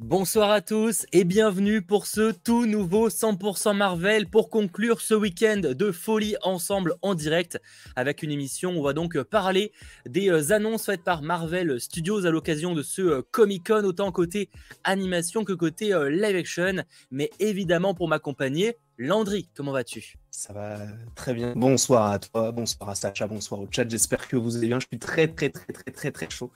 Bonsoir à tous et bienvenue pour ce tout nouveau 100% Marvel pour conclure ce week-end de folie ensemble en direct avec une émission. On va donc parler des euh, annonces faites par Marvel Studios à l'occasion de ce euh, Comic Con, autant côté animation que côté euh, live action. Mais évidemment, pour m'accompagner, Landry, comment vas-tu? Ça va très bien. Bonsoir à toi, bonsoir à Sacha, bonsoir au chat. J'espère que vous allez bien. Je suis très, très, très, très, très, très chaud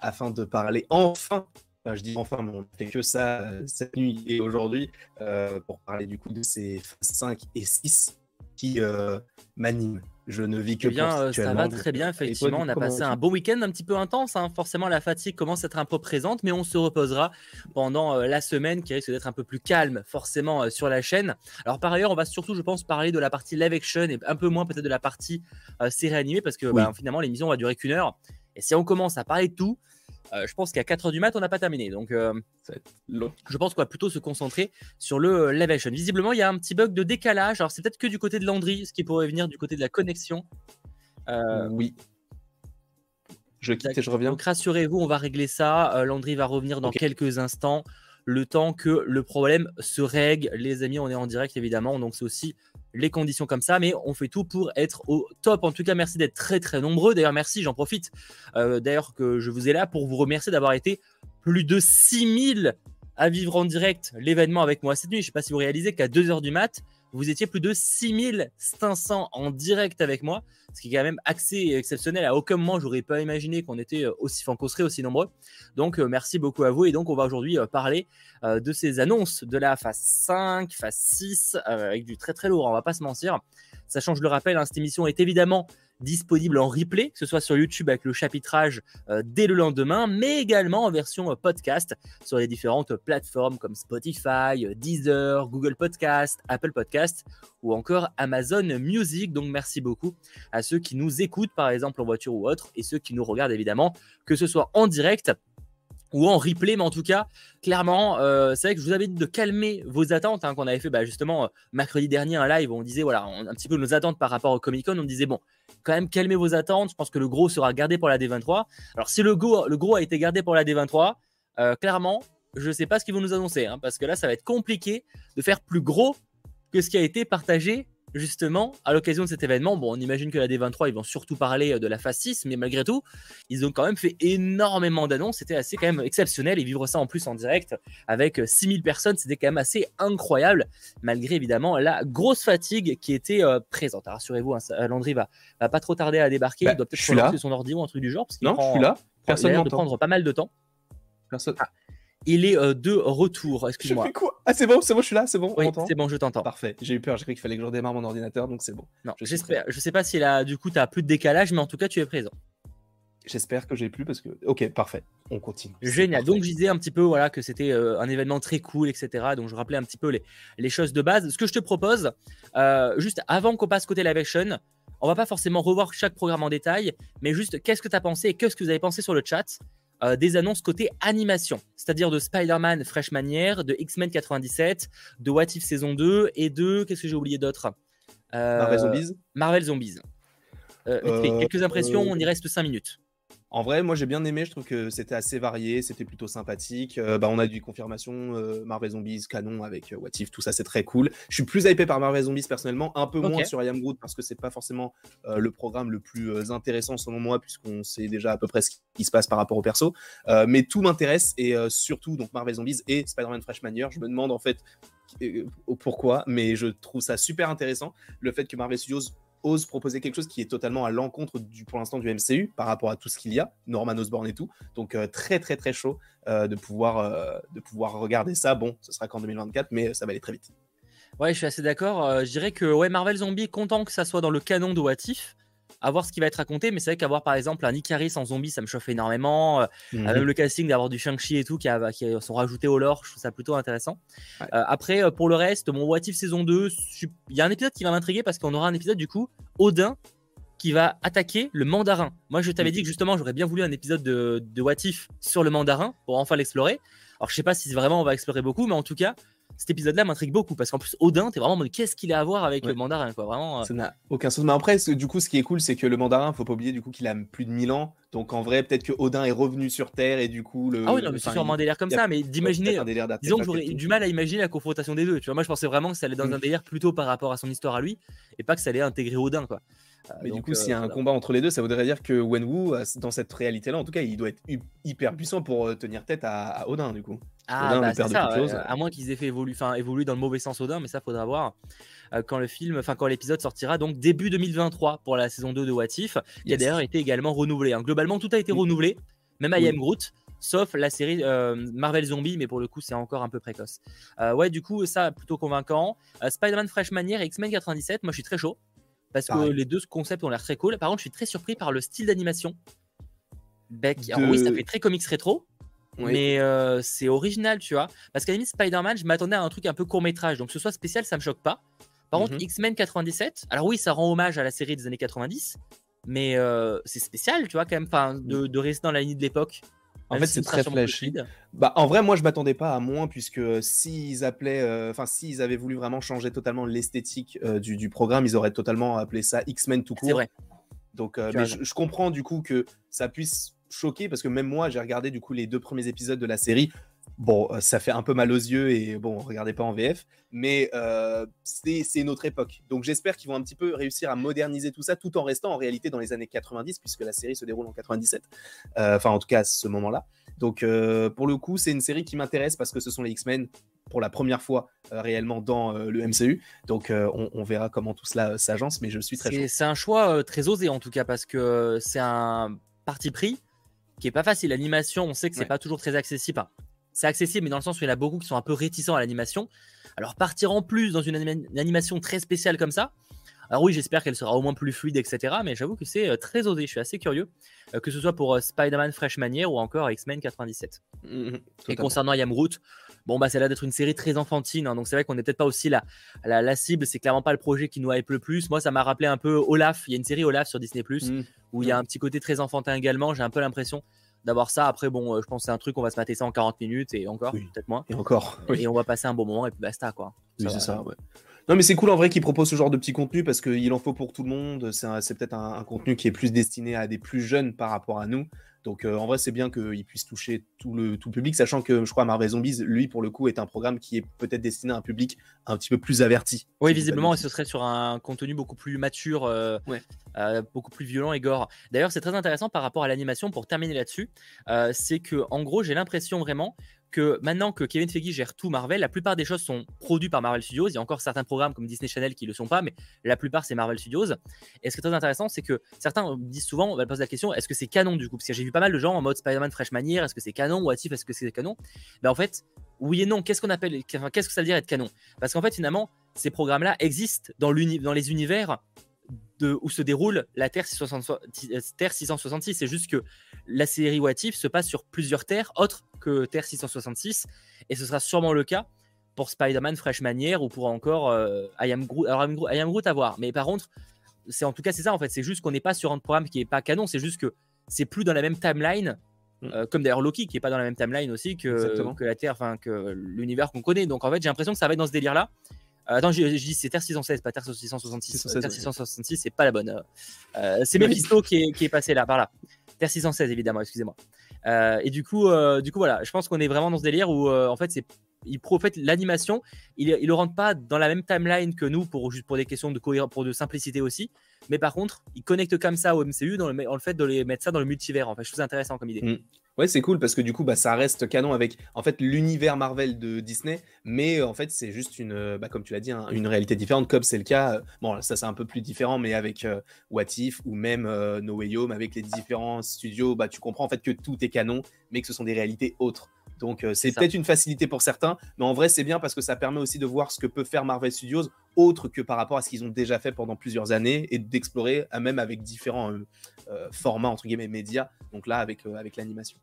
afin de parler enfin je dis enfin, on fait que ça euh, cette nuit et aujourd'hui euh, pour parler du coup de ces 5 et 6 qui euh, m'animent. Je ne vis que eh bien, ça va très bien, effectivement. on a passé un beau week-end un petit peu intense. Hein. Forcément, la fatigue commence à être un peu présente, mais on se reposera pendant la semaine qui risque d'être un peu plus calme, forcément, sur la chaîne. Alors, par ailleurs, on va surtout, je pense, parler de la partie live action et un peu moins peut-être de la partie série animée parce que bah, finalement, l'émission va durer qu'une heure. Et si on commence à parler de tout, euh, je pense qu'à 4h du mat, on n'a pas terminé. Donc, euh, je pense qu'on va plutôt se concentrer sur le euh, live action. Visiblement, il y a un petit bug de décalage. Alors, c'est peut-être que du côté de Landry, ce qui pourrait venir du côté de la connexion. oui. Je quitte et je reviens. Donc, rassurez-vous, on va régler ça. Landry va revenir dans quelques instants. Le temps que le problème se règle. Les amis, on est en direct évidemment. Donc, c'est aussi les conditions comme ça, mais on fait tout pour être au top. En tout cas, merci d'être très très nombreux. D'ailleurs, merci, j'en profite. Euh, d'ailleurs, que je vous ai là pour vous remercier d'avoir été plus de 6000 à vivre en direct l'événement avec moi cette nuit. Je ne sais pas si vous réalisez qu'à 2h du mat, vous étiez plus de 6500 en direct avec moi, ce qui est quand même assez exceptionnel. À aucun moment, j'aurais pas imaginé qu'on était euh, aussi, enfin, serait aussi nombreux. Donc, euh, merci beaucoup à vous. Et donc, on va aujourd'hui euh, parler de ces annonces de la phase 5, phase 6, avec du très très lourd, on va pas se mentir. Sachant, je le rappelle, hein, cette émission est évidemment disponible en replay, que ce soit sur YouTube avec le chapitrage euh, dès le lendemain, mais également en version euh, podcast sur les différentes plateformes comme Spotify, euh, Deezer, Google Podcast, Apple Podcast ou encore Amazon Music. Donc merci beaucoup à ceux qui nous écoutent par exemple en voiture ou autre et ceux qui nous regardent évidemment, que ce soit en direct ou en replay, mais en tout cas, clairement, c'est vrai que je vous avais dit de calmer vos attentes, hein, qu'on avait fait bah, justement mercredi dernier un live où on disait, voilà, un petit peu nos attentes par rapport au Comic Con, on disait, bon, quand même calmez vos attentes. Je pense que le gros sera gardé pour la D23. Alors si le le gros a été gardé pour la D23, euh, clairement, je ne sais pas ce qu'ils vont nous annoncer, hein, parce que là, ça va être compliqué de faire plus gros que ce qui a été partagé justement, à l'occasion de cet événement, bon, on imagine que la D23, ils vont surtout parler euh, de la phase 6, mais malgré tout, ils ont quand même fait énormément d'annonces. C'était assez quand même exceptionnel et vivre ça en plus en direct avec 6000 euh, personnes, c'était quand même assez incroyable, malgré évidemment la grosse fatigue qui était euh, présente. Rassurez-vous, hein, Landry va, va pas trop tarder à débarquer. Bah, il doit peut-être lancer son ordi ou un truc du genre. Parce non, prend, je suis là. Personne de prendre pas mal de temps. Personne. Ah, il est euh, de retour. Excuse-moi. Ah, c'est bon, c'est bon, je suis là, c'est bon. Oui, c'est bon, je t'entends. Parfait. J'ai eu peur, j'ai cru qu'il fallait que je redémarre mon ordinateur, donc c'est bon. Non, j'espère. Je sais pas si là, du coup, tu as plus de décalage, mais en tout cas, tu es présent. J'espère que j'ai plus parce que. Ok, parfait. On continue. Génial. Donc, je disais un petit peu voilà, que c'était euh, un événement très cool, etc. Donc, je rappelais un petit peu les, les choses de base. Ce que je te propose, euh, juste avant qu'on passe côté live action, on va pas forcément revoir chaque programme en détail, mais juste qu'est-ce que tu as pensé et qu'est-ce que vous avez pensé sur le chat? Euh, des annonces côté animation, c'est-à-dire de Spider-Man Fresh Manière, de X-Men 97, de What If saison 2 et de. Qu'est-ce que j'ai oublié d'autre? Euh, Marvel Zombies Marvel Zombies. Euh, quelques impressions, on y reste 5 minutes. En vrai, moi j'ai bien aimé, je trouve que c'était assez varié, c'était plutôt sympathique. Euh, bah, on a du confirmation euh, Marvel Zombies, canon avec euh, What If, tout ça c'est très cool. Je suis plus hypé par Marvel Zombies personnellement, un peu moins sur I Am Groot parce que c'est pas forcément le programme le plus intéressant selon moi, puisqu'on sait déjà à peu près ce qui se passe par rapport au perso. mais tout m'intéresse et surtout donc Marvel Zombies et Spider-Man Freshman Year. Je me demande en fait pourquoi, mais je trouve ça super intéressant le fait que Marvel Studios ose proposer quelque chose qui est totalement à l'encontre du pour l'instant du MCU par rapport à tout ce qu'il y a, Norman Osborn et tout. Donc euh, très très très chaud euh, de pouvoir euh, de pouvoir regarder ça. Bon, ce sera qu'en 2024, mais ça va aller très vite. Ouais, je suis assez d'accord. je dirais que ouais, Marvel Zombie content que ça soit dans le canon de à voir ce qui va être raconté. Mais c'est vrai qu'avoir par exemple un Icaris en zombie, ça me chauffe énormément. Euh. Même le casting d'avoir du Shang-Chi et tout qui, a, qui sont rajoutés au lore, je trouve ça plutôt intéressant. Euh, après, euh, pour le reste, mon What If saison 2, il y a un épisode qui va m'intriguer parce qu'on aura un épisode du coup, Odin qui va attaquer le mandarin. Moi, je t'avais mhm. dit que justement, j'aurais bien voulu un épisode de, de What If sur le mandarin pour enfin l'explorer. Alors, je sais pas si vraiment on va explorer beaucoup, mais en tout cas, cet épisode-là m'intrigue beaucoup parce qu'en plus, Odin, t'es vraiment en mode qu'est-ce qu'il a à voir avec le mandarin, quoi. Vraiment. Ça n'a aucun sens. Mais après, du coup, ce qui est cool, c'est que le mandarin, faut pas oublier du coup qu'il a plus de 1000 ans. Donc en vrai, peut-être que Odin est revenu sur Terre et du coup. Le, ah oui, non, mais c'est sûrement un délire comme ça, mais d'imaginer. disons que j'aurais du mal à imaginer la confrontation des deux. Tu vois, moi, je pensais vraiment que ça allait dans mm. un délire plutôt par rapport à son histoire à lui et pas que ça allait intégrer Odin, quoi. Euh, mais du coup, s'il y a un combat entre les deux, ça voudrait dire que Wenwu, euh, dans cette réalité-là, en tout cas, il doit être hyper puissant pour tenir tête à Odin, du coup. Ah, bah, c'est ça, à moins qu'ils aient fait évoluer, enfin, évoluer dans le mauvais sens Odin, mais ça faudra voir euh, quand le film, enfin quand l'épisode sortira, donc début 2023 pour la saison 2 de What If, qui a d'ailleurs été également renouvelé. Hein. Globalement, tout a été renouvelé, même I Am Groot, sauf la série euh, Marvel Zombie, mais pour le coup, c'est encore un peu précoce. Euh, ouais, du coup, ça plutôt convaincant. Spider-Man Freshman Year et X-Men 97, moi je suis très chaud parce que les deux concepts ont l'air très cool. Par contre, je suis très surpris par le style d'animation. Beck, oui, ça fait très comics rétro. Mais euh, c'est original, tu vois. Parce qu'à la limite, Spider-Man, je m'attendais à un truc un peu court-métrage. Donc, que ce soit spécial, ça me choque pas. Par contre, mhm. X-Men 97, alors oui, ça rend hommage à la série des années 90, mais euh, c'est spécial, tu vois, quand même, de, de rester dans la ligne de l'époque. En fait, c'est très flashy. Bah, en vrai, moi, je m'attendais pas à moins, puisque s'ils appelaient, euh, enfin, s'ils avaient voulu vraiment changer totalement l'esthétique du, du, programme, ils auraient totalement appelé ça X-Men tout court. C'est vrai. Donc, mais je, comprends du coup que ça puisse choqué parce que même moi, j'ai regardé du coup les deux premiers épisodes de la série. Bon, euh, ça fait un peu mal aux yeux et bon, regardez pas en VF, mais euh, c'est une autre époque. Donc j'espère qu'ils vont un petit peu réussir à moderniser tout ça tout en restant en réalité dans les années 90, puisque la série se déroule en 97. Euh, enfin, en tout cas, à ce moment-là. Donc pour le coup, c'est une série qui m'intéresse parce que ce sont les X-Men pour la première fois réellement dans le MCU. Donc on, on, verra comment tout cela s'agence, mais je suis très C'est un choix très osé en tout cas parce que c'est un parti pris qui est pas facile. L'animation, on sait que c'est pas toujours très accessible. C'est accessible, mais dans le sens où il y en a beaucoup qui sont un peu réticents à l'animation. Alors partir en plus dans une, animation très spéciale comme ça, alors oui, j'espère qu'elle sera au moins plus fluide, etc. Mais j'avoue que c'est euh, très osé. Je suis assez curieux, euh, que ce soit pour euh, Spider-Man Freshman Year ou encore X-Men 97. Mmh, mmh, et concernant Yamroot, bon bah c'est là d'être une série très enfantine. Hein. donc c'est vrai qu'on n'est peut-être pas aussi la, la, la cible. C'est clairement pas le projet qui nous hype le plus. Moi, ça m'a rappelé un peu Olaf. Il y a une série Olaf sur Disney mmh, où il y a un petit côté très enfantin également. J'ai un peu l'impression d'avoir ça. Après, bon, euh, je pense que c'est un truc, on va se mater ça en 40 minutes et encore, peut-être moins. Et encore. Et on va passer un bon moment et puis basta, quoi. Oui, c'est ça, ouais. Non, mais c'est cool en vrai qu'ils proposent ce genre de petits contenus parce qu'il en faut pour tout le monde. C'est peut-être un, contenu qui est plus destiné à des plus jeunes par rapport à nous. Donc euh, en vrai, c'est bien qu'il puisse toucher tout le, tout public, sachant que je crois Marvel Zombies, lui, pour le coup, est un programme qui est peut-être destiné à un public un petit peu plus averti. Oui, visiblement, et ce serait sur un contenu beaucoup plus mature, euh, euh, beaucoup plus violent et gore. D'ailleurs, c'est très intéressant par rapport à l'animation, pour terminer là-dessus, c'est que en gros, j'ai l'impression vraiment que maintenant que Kevin Feige gère tout Marvel, la plupart des choses sont produites par Marvel Studios. Il y a encore certains programmes comme Disney Channel qui ne le sont pas, mais la plupart c'est Marvel Studios. Et ce qui est très intéressant, c'est que certains disent souvent, on va poser la question, est-ce que c'est canon du coup? Parce que j'ai vu pas mal de gens en mode Spider-Man Fresh Manière, est-ce que c'est canon? What if, est-ce que c'est canon? Ben, En fait, oui et non. Qu'est-ce qu'on appelle, qu'est-ce que ça veut dire être canon? Parce qu'en fait, finalement, ces programmes-là existent dans, dans les univers de, où se déroule la Terre 666. C'est juste que la série What If se passe sur plusieurs terres autres que Terre 666. Et ce sera sûrement le cas pour Spider-Man Fresh Manière ou pour encore euh, I, Am Groot, alors, I Am Groot à voir. Mais par contre, c'est en tout cas c'est ça en fait. C'est juste qu'on n'est pas sur un programme qui est pas canon. C'est juste que c'est plus dans la même timeline. Mm. Euh, comme d'ailleurs Loki qui est pas dans la même timeline aussi que, que la Terre, enfin que l'univers qu'on connaît. Donc en fait j'ai l'impression que ça va être dans ce délire là. Euh, attends, je, dis c'est Terre 616, pas Terre 666. Terre 666, c'est pas la bonne. Euh, c'est Mephisto qui est, qui est passé là, par là. Terre 616, évidemment, excusez-moi. Euh, et du coup, du coup, voilà, je pense qu'on est vraiment dans ce délire où, en fait, c'est il en fait l'animation, il, il le rentre pas dans la même timeline que nous pour juste pour des questions de cohérence, pour de simplicité aussi. Mais par contre, il connecte comme ça au MCU dans le, en fait de les mettre ça dans le multivers. En fait, je trouve ça intéressant comme idée. Mm. Ouais, c'est cool parce que du coup, bah, ça reste canon avec en fait l'univers Marvel de Disney, mais en fait, c'est juste une, euh, bah, comme tu l'as dit, une réalité différente, comme c'est le cas. Euh, bon, ça c'est un peu plus différent, mais avec euh, What If ou même No Way Home, avec les différents studios, bah, tu comprends en fait que tout est canon, mais que ce sont des réalités autres. Donc c'est peut-être une facilité pour certains, mais en vrai c'est bien parce que ça permet aussi de voir ce que peut faire Marvel Studios autre que par rapport à ce qu'ils ont déjà fait pendant plusieurs années et d'explorer même avec différents formats entre guillemets médias. Donc là avec avec l'animation.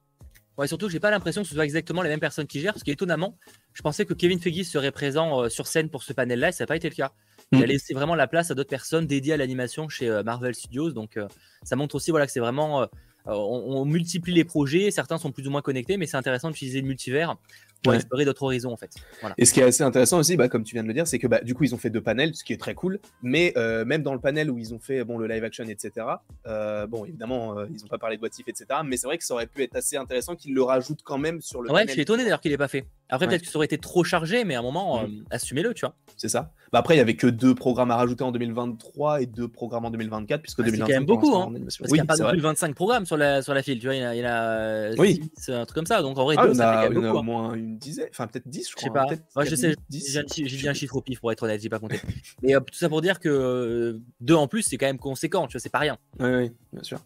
Ouais, surtout, j'ai pas l'impression que ce soit exactement les mêmes personnes qui gèrent, parce qu'étonnamment, je pensais que Kevin Feige serait présent euh, sur scène pour ce panel-là, et ça n'a pas été le cas. Il a mm. laissé vraiment la place à d'autres personnes dédiées à l'animation chez euh, Marvel Studios, donc euh, ça montre aussi voilà, que c'est vraiment. On, multiplie les projets, certains sont plus ou moins connectés, mais c'est intéressant d'utiliser le multivers pour explorer d'autres horizons en fait. Et ce qui est assez intéressant aussi, bah, comme tu viens de le dire, c'est que bah, du coup ils ont fait deux panels, ce qui est très cool. Mais euh, même dans le panel où ils ont fait bon le live action, etc. Euh, bon évidemment ils n'ont pas parlé de What etc. Mais c'est vrai que ça aurait pu être assez intéressant qu'ils le rajoutent quand même sur le. Ouais, je suis étonné d'ailleurs qu'il l'ait pas fait. Après peut-être que ça aurait été trop chargé, mais à un moment mm. assumez-le, tu vois. C'est ça. Bah, après il y avait que deux programmes à rajouter en 2023 et deux programmes en 2024 puisque 2025 ah, c'est quand même beaucoup, hein, parce qu'il n'y a pas non plus 25 programmes sur la sur la file, tu vois, il y a, il y a oui. un truc comme ça. Donc en vrai, ah, deux, ça fait quand même beaucoup, hein. moins une dizaine, enfin peut-être 10, je crois. Sais pas. je sais, j'ai dit un chiffre au pif pour être honnête, j'ai pas compté. Mais euh, tout ça pour dire que euh, deux en plus, c'est quand même conséquent, tu vois, c'est pas rien. Oui, oui, bien sûr.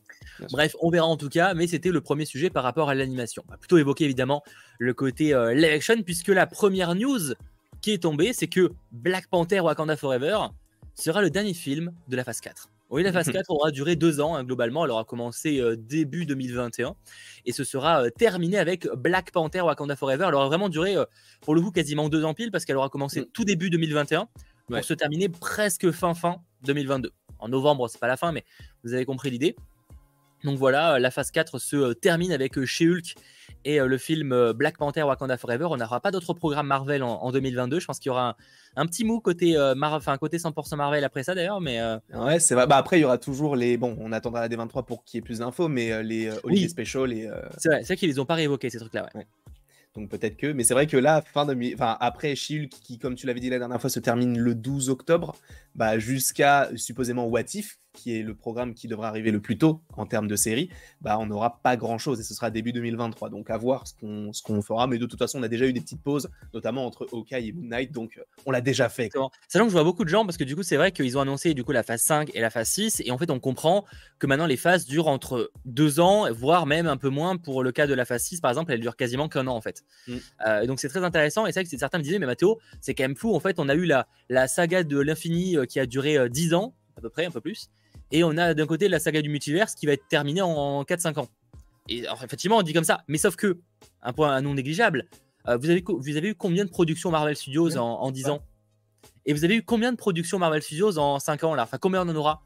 Bref, on verra en tout cas, mais c'était le premier sujet par rapport à l'animation. On va plutôt évoquer évidemment le côté euh, live action, puisque la première news qui est tombée, c'est que Black Panther Wakanda Forever sera le dernier film de la phase 4. Oui, la phase 4 aura duré deux ans hein, globalement. Elle aura commencé euh, début 2021 et ce sera euh, terminé avec Black Panther Wakanda Forever. Elle aura vraiment duré, euh, pour le coup, quasiment deux ans pile parce qu'elle aura commencé mm. tout début 2021 pour se terminer presque fin fin 2022. En novembre, c'est pas la fin, mais vous avez compris l'idée. Donc voilà, la phase 4 se termine avec chez Hulk et le film Black Panther Wakanda Forever. On n'aura pas d'autres programmes Marvel en, 2022. Je pense qu'il y aura un, petit mou côté, enfin, côté 100% Marvel après ça d'ailleurs. Mais Ouais, c'est vrai. Bah, après, il y aura toujours les. Bon, on attendra la D23 pour qu'il y ait plus d'infos, mais les Holiday oui. Special. Et, C'est vrai, c'est vrai qu'ils les ont pas réévoqués ces trucs-là. Ouais. Donc peut-être que, mais c'est vrai que là, fin de, enfin après Shulk qui, comme tu l'avais dit la dernière fois, se termine le 12 octobre, bah jusqu'à supposément Watif, qui est le programme qui devrait arriver le plus tôt en termes de série, bah on n'aura pas grand chose et ce sera début 2023. Donc à voir ce qu'on fera, mais de toute façon on a déjà eu des petites pauses, notamment entre Hawkeye et Moon Knight, donc on l'a déjà fait. Sachant que je vois beaucoup de gens parce que du coup c'est vrai qu'ils ont annoncé du coup la phase 5 et la phase 6 et en fait on comprend que maintenant les phases durent entre deux ans, voire même un peu moins pour le cas de la phase 6 par exemple, elle dure quasiment qu'un an en fait. Mm. Euh, donc c'est très intéressant et c'est vrai que certains me disaient mais Mathéo c'est quand même fou en fait on a eu la, la saga de l'infini euh, qui a duré 10 ans à peu près un peu plus et on a d'un côté la saga du multiverse qui va être terminée en 4-5 ans. Et effectivement, on dit comme ça. Mais sauf que, un point non négligeable, euh, vous, avez, vous avez eu combien de productions Marvel Studios en, 10 ans? Et vous avez eu combien de productions Marvel Studios en 5 ans là? Enfin, combien on en aura?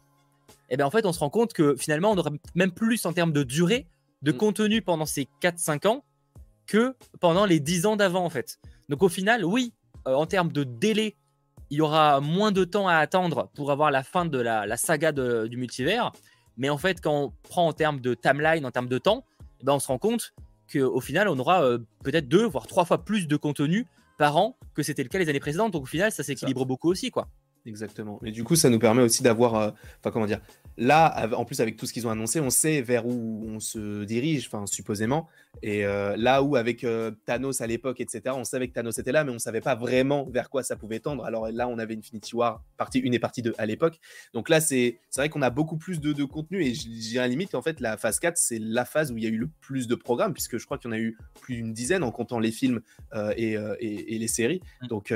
Et eh bien en fait, on se rend compte que finalement, on aura même plus en termes de durée de mm. contenu pendant ces 4-5 ans que pendant les 10 ans d'avant en fait. Donc au final, oui, euh, en termes de délai il y aura moins de temps à attendre pour avoir la fin de la, saga du multivers. Mais en fait, quand on prend en termes de timeline, en termes de temps, eh ben on se rend compte qu'au final, on aura euh, peut-être deux, voire trois fois plus de contenu par an que c'était le cas les années précédentes. Donc au final, ça s'équilibre beaucoup aussi, quoi. Exactement. Et du coup, ça nous permet aussi d'avoir, euh, enfin comment dire, là, en plus avec tout ce qu'ils ont annoncé, on sait vers où on se dirige, enfin supposément. Et euh, là où avec euh, Thanos à l'époque, etc., on savait que Thanos était là, mais on savait pas vraiment vers quoi ça pouvait tendre. Alors là, on avait Infinity War partie 1 et partie 2 à l'époque. Donc là, c'est vrai qu'on a beaucoup plus de, de contenu. Et je dirais limite, en fait, la phase 4, c'est la phase où il y a eu le plus de programmes, puisque je crois qu'il y en a eu plus d'une dizaine en comptant les films et, et, et, les séries. Mmh. Donc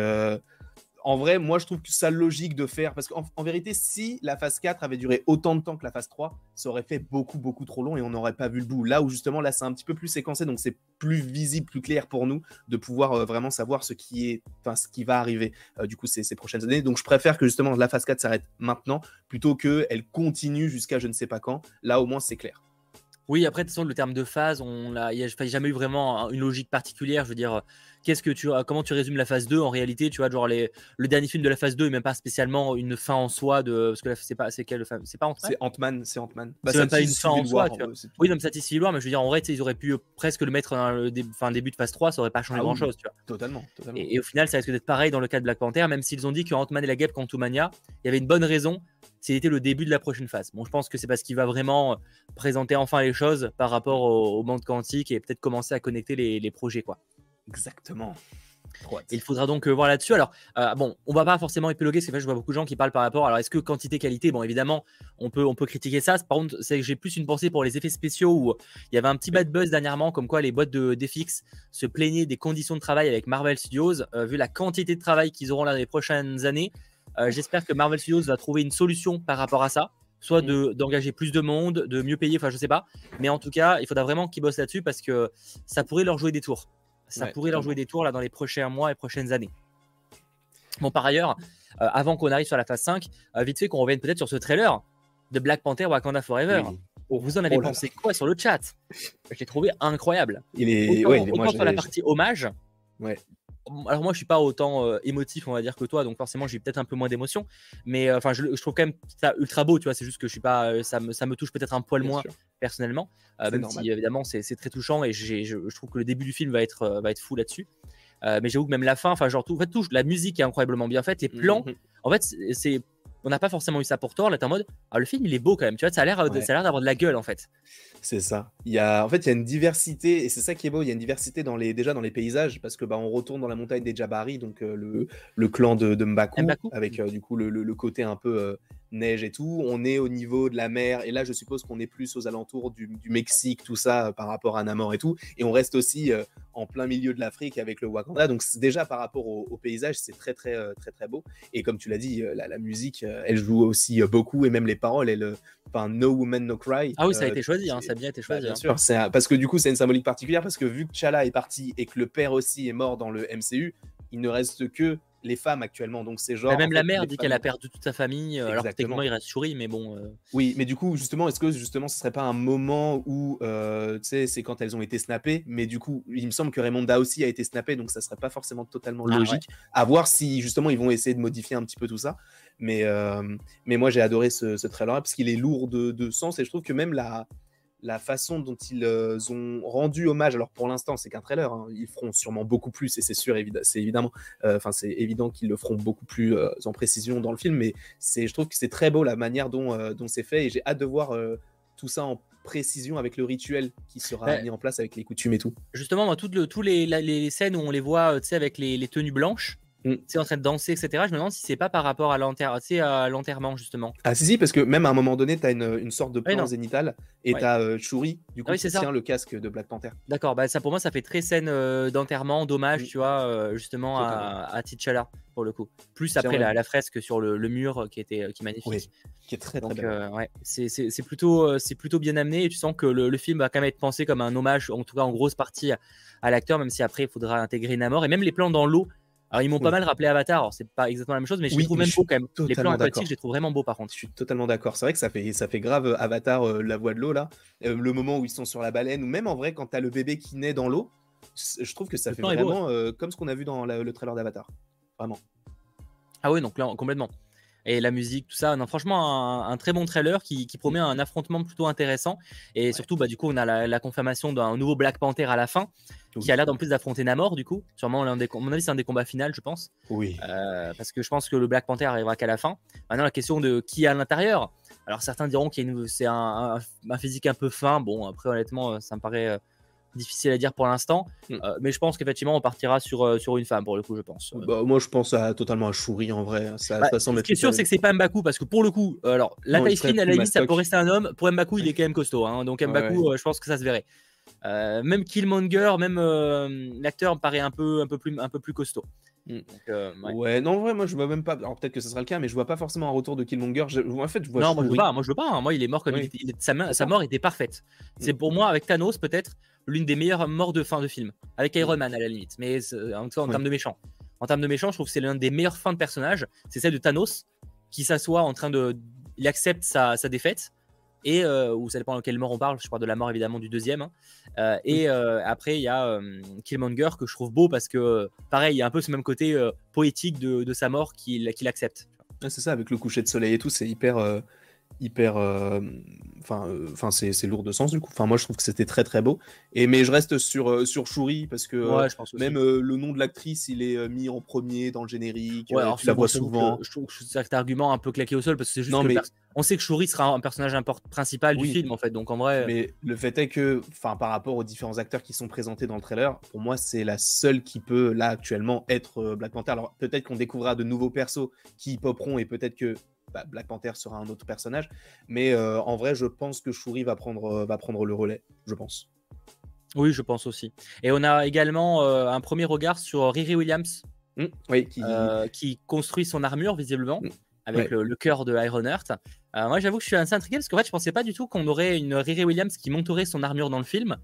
en vrai, moi, je trouve que ça logique de faire. Parce qu'en en vérité, si la phase 4 avait duré autant de temps que la phase 3, ça aurait fait beaucoup, beaucoup trop long et on n'aurait pas vu le bout. Là où, justement, là, c'est un petit peu plus séquencé. Donc, c'est plus visible, plus clair pour nous de pouvoir euh, vraiment savoir ce qui, est, enfin, ce qui va arriver, euh, du coup, ces, ces, prochaines années. Donc, je préfère que, justement, la phase 4 s'arrête maintenant plutôt qu'elle continue jusqu'à je ne sais pas quand. Là, au moins, c'est clair. Oui, après, de toute façon, le terme de phase, il n'y a, jamais eu vraiment une logique particulière. Je veux dire, qu'est-ce que tu, comment tu résumes la phase 2 en réalité Tu vois, genre les, le dernier film de la phase 2 n'est même pas spécialement une fin en soi de parce que c'est pas c'est quelle c'est pas Ant-Man? C'est Ant-Man, c'est Ant-Man. Bah, c'est même pas une fin en soi. oui, non, mais Civil War, mais je veux dire en vrai, ils auraient pu presque le mettre dans le début de phase 3, ça aurait pas changé ah grand-chose, tu vois. Totalement, totalement. Et, au final, ça risque d'être pareil dans le cas de Black Panther, même s'ils ont dit que Ant-Man et la Guêpe Quantumania, il y avait une bonne raison c'était le début de la prochaine phase. Bon, je pense que c'est parce qu'il va vraiment euh, présenter enfin les choses par rapport au, monde quantique et peut-être commencer à connecter les, projets, quoi. Exactement. Il faudra donc euh, voir là-dessus. Alors, euh, bon, on va pas forcément épiloguer, parce que je vois beaucoup de gens qui parlent par rapport. Alors, est-ce que quantité-qualité Bon, évidemment, on peut, on peut critiquer ça. Par contre, c'est que j'ai plus une pensée pour les effets spéciaux où il y avait un petit bad buzz dernièrement, comme quoi les boîtes de DFX se plaignaient des conditions de travail avec Marvel Studios. vu la quantité de travail qu'ils auront là dans les prochaines années, euh, j'espère que Marvel Studios va trouver une solution par rapport à ça, soit mm. d'engager plus de monde, de mieux payer, enfin je sais pas. Mais en tout cas, il faudra vraiment qu'ils bossent là-dessus parce que ça pourrait leur jouer des tours. Ça pourrait leur jouer des tours là dans les prochains mois et prochaines années. Bon, par ailleurs, euh, avant qu'on arrive sur la phase 5, euh, vite fait qu'on revienne peut-être sur ce trailer de Black Panther Wakanda Forever. Vous en avez oh pensé quoi sur le chat? Je l'ai trouvé incroyable. Il est, autant, sur la partie hommage, Ouais. Alors moi je suis pas autant émotif on va dire que toi donc forcément j'ai peut-être un peu moins d'émotion mais enfin je, trouve quand même ça ultra beau tu vois c'est juste que je suis pas ça me, ça me touche peut-être un poil moins personnellement même si évidemment c'est très touchant et je, je, trouve que le début du film va être va être fou là-dessus mais j'avoue que même la fin enfin genre tout en fait tout la musique est incroyablement bien faite les plans mmh. en fait c'est on n'a pas forcément eu ça pour Thor. Là, t'es en mode, ah, le film, il est beau quand même. Tu vois, ça a l'air, euh, ça a l'air d'avoir de la gueule en fait. C'est ça. Il y a, en fait, il y a une diversité et c'est ça qui est beau. Il y a une diversité dans les, déjà dans les paysages parce que bah, on retourne dans la montagne des Jabari, donc euh, le, le, clan de, de Mbaku, avec euh, du coup le, le, côté un peu neige et tout. On est au niveau de la mer et là, je suppose qu'on est plus aux alentours du, du Mexique, tout ça par rapport à Namor et tout. Et on reste aussi en plein milieu de l'Afrique avec le Wakanda. Donc déjà par rapport au, paysage, c'est très très très très beau. Et comme tu l'as dit, la, la musique, elle joue aussi beaucoup et même les paroles, elle, enfin No Woman No Cry. Ah oui, ça a euh, été choisi, hein, ça a bien été choisi. bien hein. sûr, parce que du coup c'est une symbolique particulière parce que vu que Chala est parti et que le père aussi est mort dans le MCU, il ne reste que les femmes actuellement. Donc c'est genre. même la mère dit qu'elle a perdu toute sa famille. Euh, alors techniquement il reste Shuri, mais bon. Euh. Oui, mais du coup justement, est-ce que justement ce serait pas un moment où euh, tu sais c'est quand elles ont été snappées, mais du coup il me semble que Raymonda aussi a été snappé, donc ça serait pas forcément totalement ah, logique. À voir si justement ils vont essayer de modifier un petit peu tout ça. Mais mais moi j'ai adoré ce, ce trailer parce qu'il est lourd de, de sens et je trouve que même la la façon dont ils euh, ont rendu hommage, alors pour l'instant c'est qu'un trailer, hein, ils feront sûrement beaucoup plus et c'est sûr, c'est évidemment, euh, enfin c'est évident qu'ils le feront beaucoup plus euh, en précision dans le film, mais c'est, je trouve que c'est très beau la manière dont, dont c'est fait et j'ai hâte de voir tout ça en précision avec le rituel qui sera mis en place avec les coutumes et tout. Justement, toutes le, tous les, les, scènes où on les voit, tu sais, avec les, les tenues blanches, mm. en train de danser, etc. Je me demande si c'est pas par rapport à l'enterrement, justement. Ah, si, si, parce que même à un moment donné, tu as une, une, sorte de plan zénital et tu as euh, Shuri, du coup, ah qui tient le casque de Black Panther. D'accord, bah, ça pour moi, ça fait très scène euh, d'enterrement, dommage, mm. tu vois, euh, justement, à, à, T'Challa, pour le coup. Plus après la, la, fresque sur le, le, mur qui, était, qui est magnifique. qui est très, très Donc, ouais, c'est plutôt, c'est plutôt bien amené et tu sens que le, le, film va quand même être pensé comme un hommage, en tout cas en grosse partie, à l'acteur, même si après, il faudra intégrer Namor. Et même les plans dans l'eau alors ils m'ont pas mal rappelé Avatar, alors c'est pas exactement la même chose, mais je les trouve même beau quand même. Les plans aquatiques, je les trouve vraiment beaux par contre. Je suis totalement d'accord. C'est vrai que ça fait, ça fait grave euh, Avatar, euh, la voix de l'eau là. Euh, le moment où ils sont sur la baleine, ou même en vrai quand t'as le bébé qui naît dans l'eau, je trouve que ça fait vraiment comme ce qu'on a vu dans le trailer d'Avatar. Vraiment. Ah oui, donc là, complètement et la musique, tout ça. Non, franchement, un, très bon trailer qui, promet un affrontement plutôt intéressant. Et surtout, bah, du coup, on a la, confirmation d'un nouveau Black Panther à la fin, qui a l'air d'en plus d'affronter Namor, du coup. Sûrement, l'un des, à mon avis, c'est un des combats finaux, je pense. Oui. Euh, parce que je pense que le Black Panther arrivera qu'à la fin. Maintenant, la question de qui est à l'intérieur. Alors, certains diront qu'il c'est un, un, physique un peu fin. Bon, après, honnêtement, ça me paraît euh, difficile à dire pour l'instant. Mm. Euh, mais je pense qu'effectivement, on partira sur, euh, sur une femme pour le coup, je pense. Bah, moi, je pense à, totalement à Shuri en vrai. Ça, bah, ce qui est sûr, c'est que c'est pas Mbaku parce que pour le coup, euh, alors la taille fine, à la limite, ça peut rester un homme. Pour Mbaku, il est quand même costaud. Hein. donc Mbaku, je pense que ça se verrait. même Killmonger, même l'acteur me paraît un peu, un peu, plus, un peu plus costaud. Mm. ouais. non, en vrai, moi je vois même pas. Alors peut-être que ce sera le cas, mais je vois pas forcément un retour de Killmonger. En fait, je vois. Non, moi je veux pas. Moi je veux pas. Hein. Moi, il est mort comme il était, sa, sa, mort était parfaite. C'est mm. pour moi avec Thanos peut-être l'une des meilleures morts de fin de film, avec Iron Man à la limite, mais en, en termes de méchant. En termes de méchant, je trouve que c'est l'une des meilleures fins de personnage, c'est celle de Thanos, qui s'assoit en train de. Il accepte sa, défaite, et euh, ou ça dépend de quelle mort on parle, je parle de la mort évidemment du deuxième. Hein. Euh, et euh, après, il y a Killmonger que je trouve beau parce que, pareil, il y a un peu ce même côté poétique de, sa mort qu'il accepte. c'est ça, avec le coucher de soleil et tout, c'est hyper hyper euh, enfin euh, enfin c'est lourd de sens du coup. Enfin moi je trouve que c'était très très beau. Et mais je reste sur euh, sur Shuri parce que même le nom de l'actrice il est mis en premier dans le générique. Ouais, alors, tu la vois souvent. je trouve que cet argument un peu claqué au sol parce que c'est juste non, mais... on sait que Shuri sera un personnage principal du film en fait donc en vrai mais le fait est que enfin par rapport aux différents acteurs qui sont présentés dans le trailer pour moi c'est la seule qui peut là actuellement être Black Panther alors peut-être qu'on découvrira de nouveaux persos qui popperont et peut-être que bah, Black Panther sera un autre personnage. Mais euh, en vrai, je pense que Shuri va prendre, euh, va prendre le relais, je pense. Oui, je pense aussi. Et on a également euh, un premier regard sur Riri Williams, mmh, oui, qui... construit son armure visiblement. Mmh, avec le, cœur de Ironheart. moi, j'avoue que je suis assez intrigué parce qu'en fait, je pensais pas du tout qu'on aurait une Riri Williams qui monterait son armure dans le film.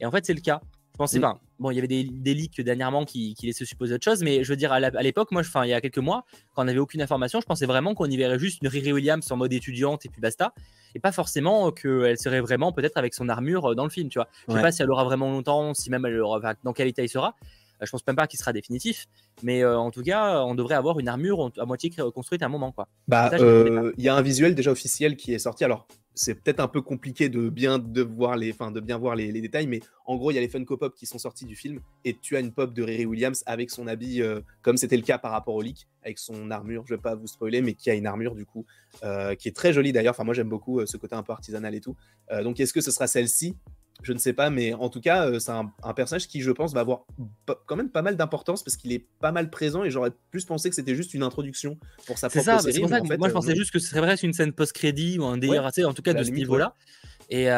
Et en fait, c'est le cas. Je pensais mm. pas. Bon, il y avait des, des leaks dernièrement qui, qui, laissaient supposer autre chose, mais je veux dire, à l'époque, moi, enfin, il y a quelques mois, quand on n'avait aucune information, je pensais vraiment qu'on y verrait juste une Riri Williams en mode étudiante et puis basta. Et pas forcément qu'elle serait vraiment peut-être avec son armure euh, dans le film, tu vois. Je sais pas si elle aura vraiment longtemps, si même elle aura, dans quel état il sera. Je pense même pas qu'il sera définitif, mais en tout cas, on devrait avoir une armure à moitié construite à un moment. Quoi. Bah, il y a un visuel déjà officiel qui est sorti. Alors, c'est peut-être un peu compliqué de bien, de voir les, fin, de bien voir les, détails, mais en gros, il y a les Funko Pop qui sont sortis du film et tu as une pop de Riri Williams avec son habit, euh, comme c'était le cas par rapport au leak, avec son armure. Je vais pas vous spoiler, mais qui a une armure du coup, euh, qui est très jolie d'ailleurs. Enfin, moi j'aime beaucoup euh, ce côté un peu artisanal et tout. donc, est-ce que ce sera celle-ci? Je ne sais pas, mais en tout cas, c'est un, personnage qui, je pense, va avoir quand même pas mal d'importance parce qu'il est pas mal présent et j'aurais plus pensé que c'était juste une introduction pour sa propre ça, série. Ça, moi, je pensais juste que ce serait une scène post-crédit ou un délire en tout cas de ce niveau-là. Et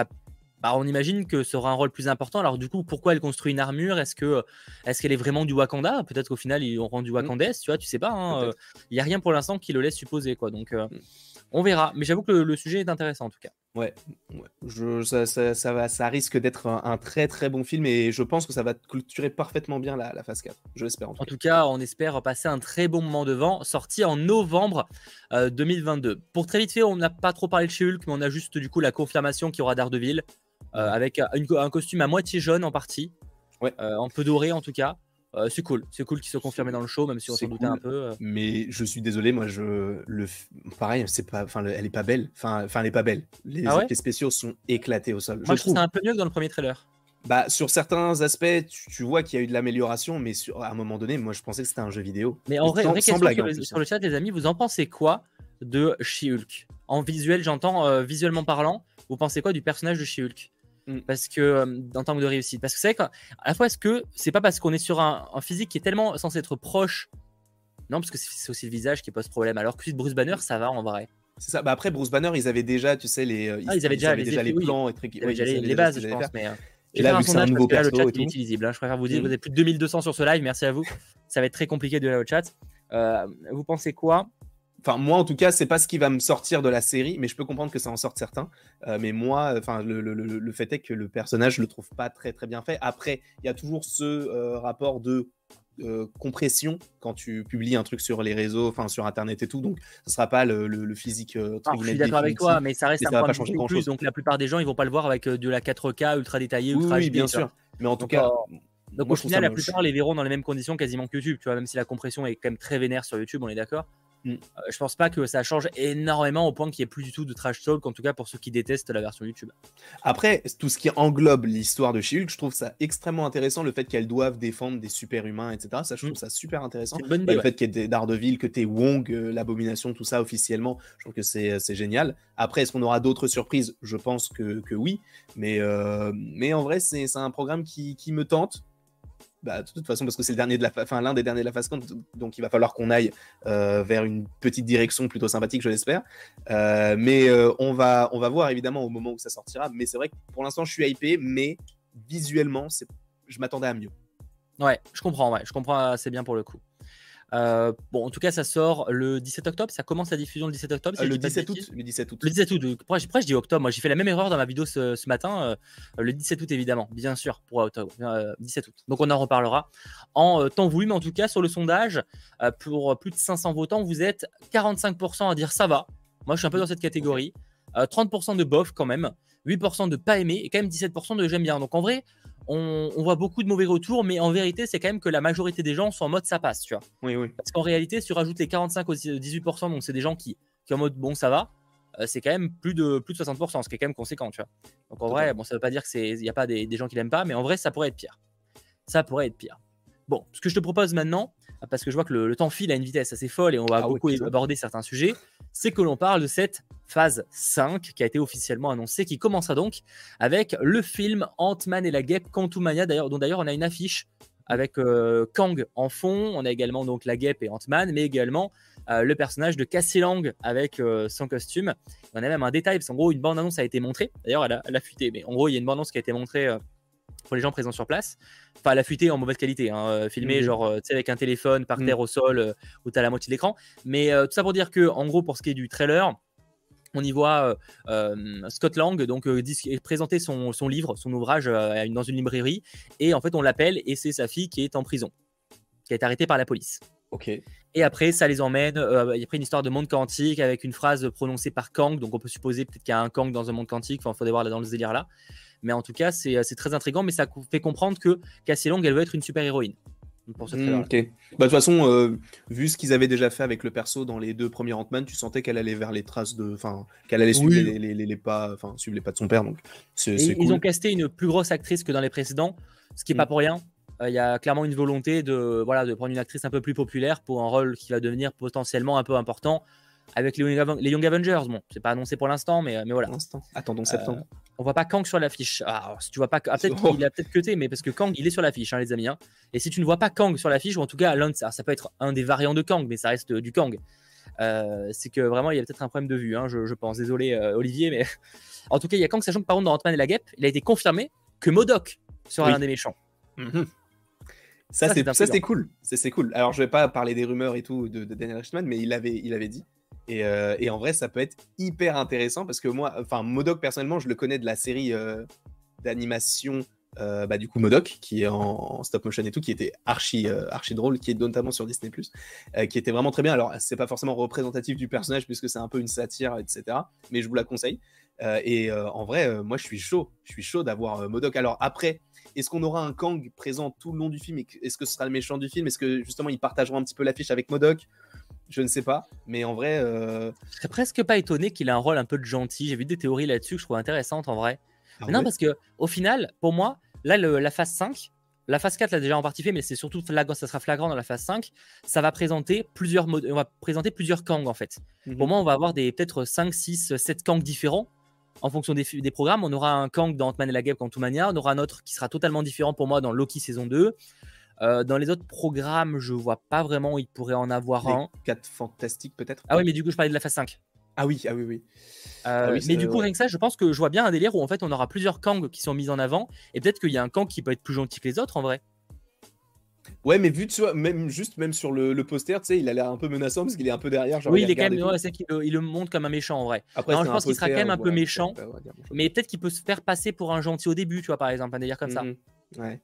bah, on imagine que ça aura un rôle plus important. Alors du coup, pourquoi elle construit une armure? Est-ce que est-ce qu'elle est vraiment du Wakanda? Peut-être qu'au final ils auront du mmh. Wakandais, tu vois, tu sais pas. Hein, il n'y a rien pour l'instant qui le laisse supposer quoi. Donc mmh. On verra. Mais j'avoue que le, sujet est intéressant en tout cas. Ouais, Je, ça, va, ça risque d'être un, très très bon film et je pense que ça va clôturer parfaitement bien la, phase 4. Je l'espère en, tout, cas. on espère passer un très bon moment devant. Sorti en novembre 2022. Pour très vite fait, on n'a pas trop parlé de chez Hulk, mais on a juste du coup la confirmation qu'il y aura Daredevil. Euh, avec un costume à moitié jaune en partie, ouais. Euh, un peu doré en tout cas. Euh, c'est cool, c'est cool qu'il soit confirmé dans le show, même si on s'en doutait un peu. Mais je suis désolé, moi, je le pareil, c'est pas, enfin, elle est pas belle. Enfin, enfin, elle est pas belle. Les ah effets spéciaux sont éclatés au sol. Moi, je, trouve ça un peu mieux que dans le premier trailer. Bah, sur certains aspects, tu, vois qu'il y a eu de l'amélioration, mais sur, à un moment donné, moi, je pensais que c'était un jeu vidéo. Mais en vrai, sans, blague, sur, le, sur, le, chat, les amis, vous en pensez quoi de She-Hulk? En visuel, j'entends visuellement parlant. Vous pensez quoi du personnage de She-Hulk? Mm. Parce que, euh, en tant que de réussite. Parce que c'est vrai qu'à la fois, est-ce que c'est pas parce qu'on est sur un, physique qui est tellement censé être proche? Non, parce que c'est aussi le visage qui pose problème. Alors que Bruce Banner, ça va en vrai. C'est ça. Bah après, Bruce Banner, ils avaient déjà, tu sais, les, ah, ils, avaient déjà, les, plans. Et ils avaient déjà les, bases, je pense. Mais, euh, et là, vu que c'est un nouveau perso le chat est utilisable. Hein. Je préfère vous dire, mm. vous avez plus de 2200 sur ce live. Merci à vous. Ça va être très compliqué de lire le chat. Euh, vous pensez quoi Enfin, moi, en tout cas, c'est pas ce qui va me sortir de la série, mais je peux comprendre que ça en sorte certains. Euh, mais moi, enfin, le, fait est que le personnage, je le trouve pas très très bien fait. Après, il y a toujours ce euh, rapport de euh, compression quand tu publies un truc sur les réseaux, enfin sur Internet et tout. Donc, ce sera pas le, physique. Ah, je suis d'accord avec toi, mais ça reste un point pas changer grand plus. Donc, la plupart des gens, ils vont pas le voir avec de la 4K ultra détaillée, ultra oui, bien sûr. Mais en tout cas. Donc au final, la plupart les verront dans les mêmes conditions quasiment que YouTube, tu vois, même si la compression est quand même très vénère sur YouTube, on est d'accord. Mm. Euh, je pense pas que ça change énormément au point qu'il n'y ait plus du tout de trash talk, en tout cas pour ceux qui détestent la version YouTube. Après, tout ce qui englobe l'histoire de she je trouve ça extrêmement intéressant, le fait qu'elles doivent défendre des super-humains, etc. Ça, je trouve mm. ça super intéressant. le fait qu'il y ait Daredevil, que tu Wong, euh, l'abomination, tout ça officiellement, je trouve que c'est euh, génial. Après, est-ce qu'on aura d'autres surprises? Je pense que, que oui, mais, mais en vrai, c'est un programme qui, qui me tente. Bah, de toute façon, parce que c'est le dernier de la l'un des derniers de la phase donc il va falloir qu'on aille euh, vers une petite direction plutôt sympathique, je l'espère. Euh, mais euh, on, va, on va voir évidemment au moment où ça sortira. Mais c'est vrai que pour l'instant, je suis hypé, mais visuellement, je m'attendais à mieux. Ouais, je comprends, ouais, je comprends assez bien pour le coup. Euh, bon, en tout cas, ça sort le 17 octobre. Ça commence la diffusion le 17 octobre. Euh, le, 17 août, le 17 août. Le 17 août. Pourquoi, je dis octobre? Moi, j'ai fait la même erreur dans ma vidéo ce, matin. Euh, le 17 août, évidemment, bien sûr, pour octobre. 17 août. Donc, on en reparlera en temps voulu. Mais en tout cas, sur le sondage, pour plus de 500 votants, vous êtes 45% à dire ça va. Moi, je suis un peu dans cette catégorie. 30% de bof quand même. 8% de pas aimé et quand même 17% de j'aime bien. Donc en vrai, on, voit beaucoup de mauvais retours, mais en vérité, c'est quand même que la majorité des gens sont en mode ça passe, tu vois. Oui, oui. Parce qu'en réalité, si tu rajoutes les 45 ou 18%, donc c'est des gens qui, qui en mode bon, ça va, euh, c'est quand même plus de, plus de 60%, ce qui est quand même conséquent, tu vois. Donc en vrai, bon, ça veut pas dire qu'il n'y a pas des, des gens qui l'aiment pas, mais en vrai, ça pourrait être pire. Ça pourrait être pire. Bon, ce que je te propose maintenant, parce que je vois que le, temps file à une vitesse assez folle et on va ah beaucoup aborder certains sujets, c'est que l'on parle de cette phase 5 qui a été officiellement annoncée, qui commencera donc avec le film Ant-Man et la guêpe Quantumania, d'ailleurs, dont d'ailleurs on a une affiche avec euh, Kang en fond, on a également donc la guêpe et Ant-Man, mais également euh, le personnage de Cassie Lang avec euh, son costume. On a même un détail, parce qu'en gros une bande-annonce a été montrée, d'ailleurs elle, elle, a fuité, mais en gros il y a une bande-annonce qui a été montrée pour les gens présents sur place. Enfin, la fuité en mauvaise qualité, hein, euh, filmé mmh. genre, euh, tu sais, avec un téléphone par mmh. terre au sol euh, où tu as la moitié de l'écran. Mais tout ça pour dire que, en gros, pour ce qui est du trailer, on y voit Scott Lang donc présenter son, son, livre, son ouvrage dans une librairie, et en fait on l'appelle et c'est sa fille qui est en prison, qui a été arrêtée par la police. Ok. Et après ça les emmène. il y a pris une histoire de monde quantique avec une phrase prononcée par Kang, donc on peut supposer peut-être qu'il y a un Kang dans un monde quantique. Enfin, il faudrait voir là, dans le délire là. Mais en tout cas, c'est très intriguant, mais ça fait comprendre que Cassie Long, elle veut être une super héroïne. pour ce Mmh, ok. Bah, de toute façon, euh, vu ce qu'ils avaient déjà fait avec le perso dans les deux premiers Ant-Man, tu sentais qu'elle allait vers les traces de. Enfin, qu'elle allait suivre Oui. les, les- les- les pas, suivre les pas de son père. Donc, c'est ils ont casté une plus grosse actrice que dans les précédents, ce qui n'est Mm. pas pour rien. Euh, Il y a clairement une volonté de, voilà, de prendre une actrice un peu plus populaire pour un rôle qui va devenir potentiellement un peu important avec les Young, Aven- les Young Avengers. Bon, c'est pas annoncé pour l'instant, mais, mais voilà. Pour. Attendons septembre. On voit pas Kang sur l'affiche. Ah, alors, si tu vois pas, ah, peut-être Oh. qu'il a peut-être cuté, mais parce que Kang, il est sur l'affiche, hein, les amis. hein. Et si tu ne vois pas Kang sur l'affiche, ou en tout cas, l'un ça, ça peut être un des variants de Kang, mais ça reste euh, du Kang. euh, c'est que vraiment, il y a peut-être un problème de vue, hein, je, je pense. Désolé, euh, Olivier, mais en tout cas, il y a Kang, sachant que par contre, dans Ant-Man et la Guêpe, il a été confirmé que Modoc sera Oui. l'un des méchants. Mhm. Ça, Ça, c'est c'était cool. C'est cool. Alors, je vais pas parler des rumeurs et tout de, de Daniel Richman, mais il avait, il avait dit. Et, euh, et en vrai, ça peut être hyper intéressant parce que moi, enfin, Modoc, personnellement, je le connais de la série euh, d'animation, euh, bah, du coup, Modoc, qui est en, en stop motion et tout, qui était archi, archi drôle, qui est notamment sur Disney, qui était vraiment très bien. Alors, c'est pas forcément représentatif du personnage puisque c'est un peu une satire, etc. Mais je vous la conseille. Et en vrai, moi, je suis chaud. Je suis chaud d'avoir Modoc. Alors, après, est-ce qu'on aura un Kang présent tout le long du film Est-ce que ce sera le méchant du film? Est-ce que justement ils partageront un petit peu l'affiche avec Modoc Je ne sais pas. Mais en vrai, euh, Je serais presque pas étonné qu'il ait un rôle un peu de gentil. J'ai vu des théories là-dessus que je trouve intéressantes en vrai. ah Mais non, parce que au final, pour moi, là, le- la phase 5, la phase 4 l'a déjà en partie fait, mais c'est surtout flagrant, ça sera flagrant dans la phase 5. Ça va présenter plusieurs on va présenter plusieurs Kang en fait. Mhm. Pour moi, on va avoir des peut-être 5, 6, 7 Kang différents en fonction des, programmes. On aura un Kang dans Ant-Man et la Guêpe, Quantumania. On aura un autre qui sera totalement différent pour moi dans Loki saison 2. Euh, dans les autres programmes, je vois pas vraiment où il pourrait en avoir les un. 4 fantastiques peut-être Ah oui, mais du coup, je parlais de la phase 5. Ah oui, ah oui, oui. Euh, Ah oui, mais du coup, ouais. rien que ça, je pense Ouais, mais vu de soi, même juste même sur le, le poster, tu sais, il a l'air un peu menaçant parce qu'il est un peu derrière. genre, oui, il est quand même, ouais, c'est qu'il le, il le montre comme un méchant en vrai. Après, Non, je pense qu'il sera quand même un peu voilà, méchant. Mais peut-être qu'il peut se faire passer pour un gentil au début, tu vois, par exemple, un délire comme ça. Mhm. Ouais.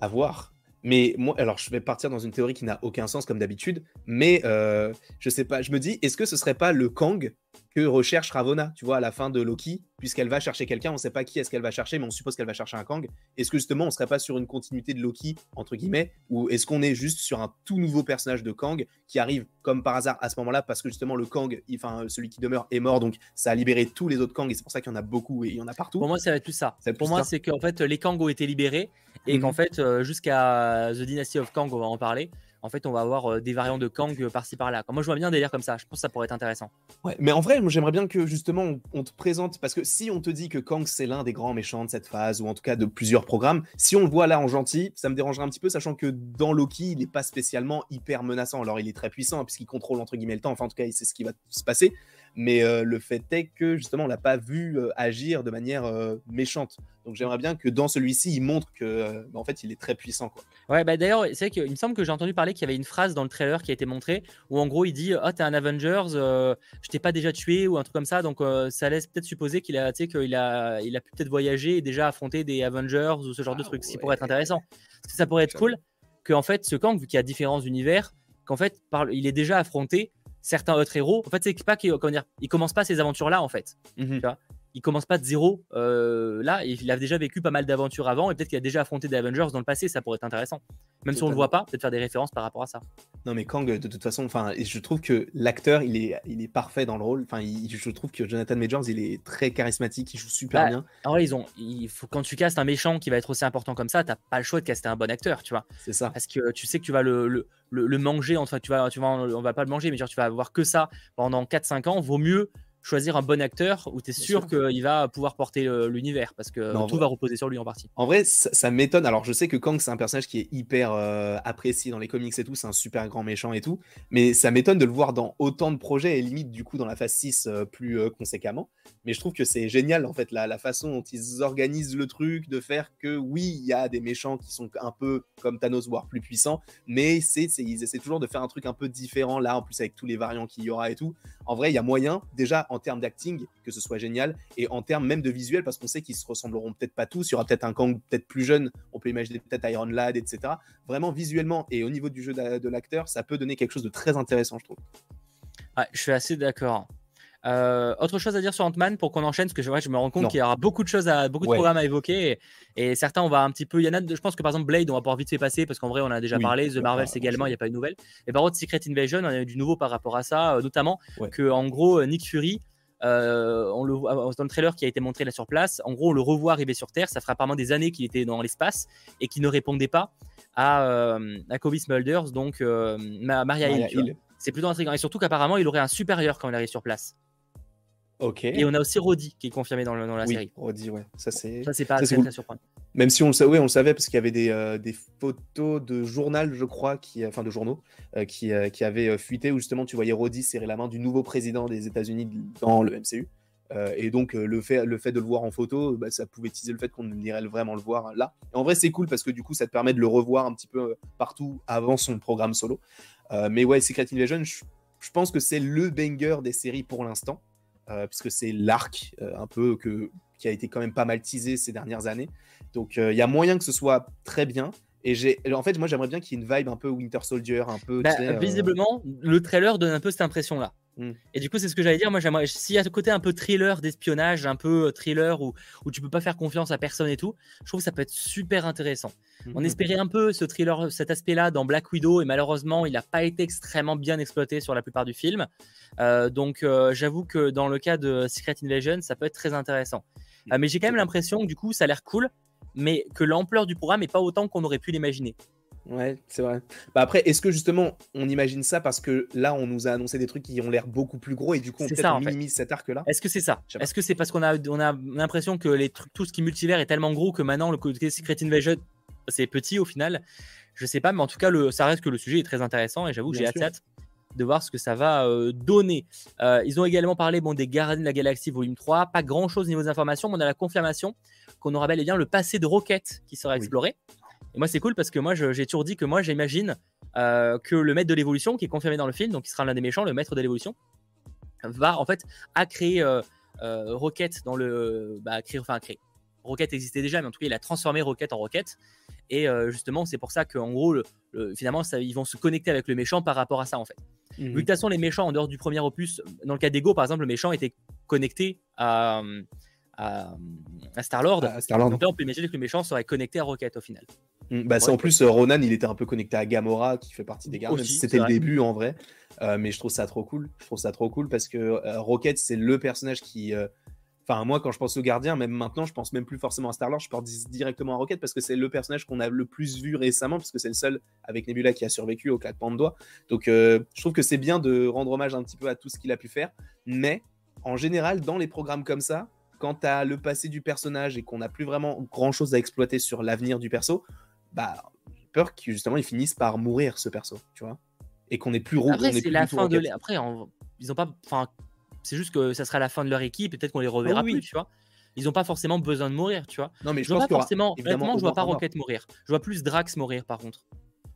À voir. Mais moi, alors je vais partir dans une théorie qui n'a aucun sens comme d'habitude, mais euh, je sais pas, je me dis, est-ce que ce serait pas le Kang que recherche Ravonna, tu vois, à la fin de Loki, puisqu'elle va chercher quelqu'un, on sait pas qui est-ce qu'elle va chercher, mais on suppose qu'elle va chercher un Kang. Est-ce que justement on serait pas sur une continuité de Loki, entre guillemets, ou est-ce qu'on est juste sur un tout nouveau personnage de Kang qui arrive comme par hasard à ce moment-là, parce que justement le Kang, enfin celui qui demeure est mort, donc ça a libéré tous les autres Kang, et c'est pour ça qu'il y en a beaucoup et il y en a partout. Pour moi, ça va être plus ça. Pour plus moi, c'est qu'en fait, les Kang ont été libérés et Mhm. qu'en fait, euh, jusqu'à The Dynasty of Kang, on va en parler. En fait, on va avoir euh, des variants de Kang euh, par-ci par-là. Moi, je vois bien un délire comme ça. Je pense que ça pourrait être intéressant. Ouais, mais en vrai, j'aimerais bien que justement on, te présente, parce que si on te dit que Kang c'est l'un des grands méchants de cette phase, ou en tout cas de plusieurs programmes, si on le voit là en gentil, ça me dérangerait un petit peu, sachant que dans Loki, il n'est pas spécialement hyper menaçant. Alors il est très puissant, puisqu'il contrôle entre guillemets le temps, enfin en tout cas, c'est ce qui va se passer. Mais euh, le fait est que justement, on l'a pas vu euh, agir de manière euh, méchante. Donc j'aimerais bien que dans celui-ci, il montre que, euh, bah, en fait, il est très puissant. Quoi. Ouais, bah d'ailleurs, c'est vrai qu'il me semble que j'ai entendu parler qu'il y avait une phrase dans le trailer qui a été montrée où en gros il dit Ah, t'es un Avengers, euh, je t'ai pas déjà tué ou un truc comme ça. Donc euh, ça laisse peut-être supposer qu'il a, tu sais, qu'il a, il a pu peut-être voyager et déjà affronter des Avengers ou ce genre de Ah trucs, ce qui pourrait être ouais. intéressant. Parce que ça pourrait être cool qu'en fait ce Kang, vu qu'il y a différents univers, qu'en fait par- il ait déjà affronté certains autres héros. En fait, c'est pas qu'il comment dire, il commence pas ces aventures là en fait. Il commence pas de zéro euh, là, il a déjà vécu pas mal d'aventures avant et peut-être qu'il a déjà affronté des Avengers dans le passé, ça pourrait être intéressant. Même si on le voit pas, peut-être faire des références par rapport à ça. Non mais Kang de toute façon, enfin, je trouve que l'acteur il est, il est parfait dans le rôle. Enfin, il- je trouve que Jonathan Majors il est très charismatique, il joue super Bah, bien. En vrai, ils ont, il faut, quand tu castes un méchant qui va être aussi important comme ça, t'as pas le choix de caster un bon acteur, tu vois. C'est ça. Parce que tu sais que tu vas le, le, le- le manger, enfin, tu vas, tu vas, on va pas le manger, mais genre, tu vas avoir que ça pendant 4-5 ans. Vaut mieux choisir un bon acteur où tu es sûr sûr. qu'il va pouvoir porter l'univers? Parce que Non, tout vrai- va reposer sur lui en partie. En vrai, ça, ça m'étonne. Alors, je sais que Kang, c'est un personnage qui est hyper euh, apprécié dans les comics et tout. C'est un super grand méchant et tout. Mais ça m'étonne de le voir dans autant de projets et limite, du coup, dans la phase 6 euh, plus euh, conséquemment. Mais je trouve que c'est génial, en fait, la, la façon dont ils organisent le truc, de faire que, oui, il y a des méchants qui sont un peu comme Thanos, voire plus puissants. Mais c'est- ils essaient toujours de faire un truc un peu différent, là, en plus, avec tous les variants qu'il y aura et tout. En vrai, il y a moyen, déjà, en termes d'acting, que ce soit génial. Et en termes même de visuel, parce qu'on sait qu'ils se ressembleront peut-être pas tous. Il y aura peut-être un Kang peut-être plus jeune. On peut imaginer peut-être Iron Lad, etc. Vraiment, visuellement et au niveau du jeu de l'acteur, ça peut donner quelque chose de très intéressant, je trouve. Ouais, je suis assez d'accord. Euh, autre chose à dire sur Ant-Man pour qu'on enchaîne, parce que je, je me rends compte qu'il y aura beaucoup de choses, à, beaucoup de programmes à évoquer. Et, certains, on va un petit peu. Il y en a, je pense que par exemple, Blade, on va pouvoir vite fait passer, parce qu'en vrai, on a déjà parlé. The Marvels également, il n'y a pas de nouvelles. Et par contre, Secret Invasion, on a eu du nouveau par rapport à ça, euh, notamment que, en gros, Nick Fury. Euh, on le dans le trailer qui a été montré là sur place, en gros, on le revoit arriver sur Terre. Ça fera apparemment des années qu'il était dans l'espace et qu'il ne répondait pas à, à Kobe Smulders, donc Maria, Hill. C'est plutôt intriguant. Et surtout qu'apparemment, il aurait un supérieur quand il arrive sur place. Ok. Et on a aussi Roddy qui est confirmé dans, dans la oui, série. Roddy, ouais. Ça, c'est. Ça, c'est pas très, surprenant. Même si on le savait, on le savait parce qu'il y avait des, euh, des, photos de journal, je crois, qui, enfin de journaux, euh, qui, euh, qui avaient fuité où justement tu voyais Roddy serrer la main du nouveau président des États-Unis dans le MCU. et donc le fait, le fait de le voir en photo, bah, ça pouvait teaser le fait qu'on irait vraiment le voir là. en vrai, c'est cool parce que du coup, ça te permet de le revoir un petit peu partout avant son programme solo. mais ouais, Secret Invasion, je, je pense que c'est le banger des séries pour l'instant. Euh, puisque c'est l'arc euh, un peu que, qui a été quand même pas mal teasé ces dernières années. Donc euh, il y a moyen que ce soit très bien. Et j'ai, en fait, moi j'aimerais bien qu'il y ait une vibe un peu Winter Soldier, un peu. Bah, visiblement, le trailer donne un peu cette impression-là. Hmm. Et du coup, c'est ce que j'allais dire. Moi, j'aimerais, s'il y a ce côté un peu thriller d'espionnage, un peu thriller où, où tu peux pas faire confiance à personne et tout, je trouve que ça peut être super intéressant. On hmm. espérait un peu ce thriller, cet aspect-là dans Black Widow, et malheureusement, il n'a pas été extrêmement bien exploité sur la plupart du film. Euh, donc euh, j'avoue que dans le cas de Secret Invasion, ça peut être très intéressant. Euh, mais j'ai quand même l'impression que du coup, ça a l'air cool, mais que l'ampleur du programme n'est pas autant qu'on aurait pu l'imaginer. Ouais, c'est vrai. Bah après, est-ce que justement on imagine ça parce que là on nous a annoncé des trucs qui ont l'air beaucoup plus gros et du coup on peut-être minimise cet arc-là? Est-ce que c'est ça? Est-ce que c'est parce qu'on a, on a l'impression que les trucs, tout ce qui est multivers est tellement gros que maintenant le côté Secret Invasion c'est petit au final? Je sais pas, mais en tout cas le, ça reste que le sujet est très intéressant et j'avoue que j'ai hâte de voir ce que ça va euh, donner. Euh, ils ont également parlé bon, des Gardiens de la Galaxie volume 3. Pas grand chose au niveau des informations, mais on a la confirmation qu'on aura bel et bien le passé de Rocket qui sera exploré. Et moi, c'est cool parce que moi, j'ai toujours dit que moi, j'imagine euh, que le maître de l'évolution, qui est confirmé dans le film, donc qui sera l'un des méchants, le maître de l'évolution, va en fait à créer Rocket dans le. Bah, créer, enfin, créer. Rocket existait déjà, mais en tout cas, il a transformé Rocket en Rocket. Et justement, c'est pour ça qu'en gros, finalement, ça, ils vont se connecter avec le méchant par rapport à ça, en fait. Vu que de toute façon, les méchants, en dehors du premier opus, dans le cas d'Ego, par exemple, le méchant était connecté à, à, Star-Lord. Donc là, on peut imaginer que le méchant serait connecté à Rocket au final. Mmh, bah, c'est en plus, euh, Ronan, il était un peu connecté à Gamora, qui fait partie des gardes, c'était le début en vrai. Euh, mais je trouve ça trop cool. Je trouve ça trop cool parce que euh, Rocket, c'est le personnage qui. Enfin, moi, quand je pense au gardien, même maintenant, je pense même plus forcément à Star-Lord, je pense directement à Rocket parce que c'est le personnage qu'on a le plus vu récemment, parce que c'est le seul avec Nebula qui a survécu au claquement de doigts. Donc, je trouve que c'est bien de rendre hommage un petit peu à tout ce qu'il a pu faire. Mais, en général, dans les programmes comme ça, quand tu as le passé du personnage et qu'on n'a plus vraiment grand chose à exploiter sur l'avenir du perso, bah, j'ai peur qu'ils justement ils finissent par mourir ce perso, tu vois, et qu'on est plus. Après, c'est la fin de. Après, ils ont pas. Enfin, c'est juste que ça sera la fin de leur équipe et peut-être qu'on les reverra plus, tu vois. Ils n'ont pas forcément besoin de mourir, tu vois. Non, mais je, je vois pas forcément. Honnêtement, je vois pas Rocket mourir. Je vois plus Drax mourir, par contre.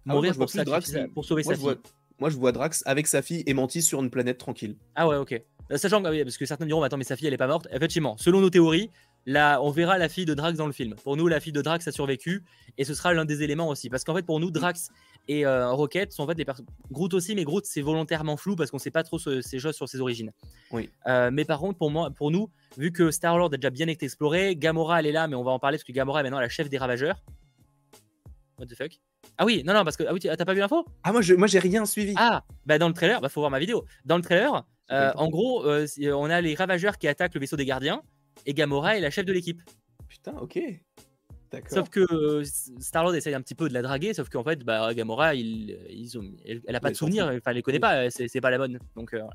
Ah mourir pour, Drax, pour sauver sa fille. Moi, je vois Drax avec sa fille et Mantis sur une planète tranquille. Ah ouais, ok. Euh, sachant que, parce que certains diront, attends, mais sa fille, elle est pas morte. Effectivement, selon nos théories, là, on verra la fille de Drax dans le film. Pour nous, la fille de Drax a survécu et ce sera l'un des éléments aussi. Parce qu'en fait, pour nous, Drax et euh, Rocket sont en fait des personnes. Groot aussi, mais Groot, c'est volontairement flou parce qu'on sait pas trop ces choses sur ses origines. Oui. Euh, mais par contre, pour, moi, pour nous, vu que Star-Lord a déjà bien été exploré, Gamora, elle est là, mais on va en parler parce que Gamora est maintenant la chef des Ravageurs. What the fuck? Ah oui, non, non, parce que ah oui, t'as pas vu l'info? Ah moi, je, moi, j'ai rien suivi. Ah, bah dans le trailer, bah faut voir ma vidéo. Dans le trailer, euh, en gros, euh, on a les ravageurs qui attaquent le vaisseau des gardiens et Gamora est la chef de l'équipe. Putain, ok. Sauf que euh, Star-Lord essaye un petit peu de la draguer, sauf qu'en fait, bah, Gamora, il, ils ont, elle, a pas de souvenir, enfin, elle les connaît pas, c'est pas la bonne. Donc, voilà.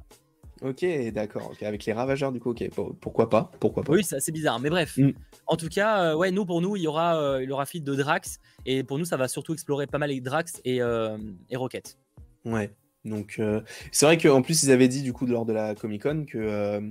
Ok, d'accord. avec les ravageurs, du coup, ok. Pourquoi pas Pourquoi pas Oui, c'est bizarre, mais bref. Mm. En tout cas, ouais, nous, pour nous, il y aura, il y aura de Drax, et pour nous, ça va surtout explorer pas mal les Drax et, et Rocket. Ouais. Donc, euh, c'est vrai qu'en plus, ils avaient dit, du coup, lors de la Comic Con, que euh,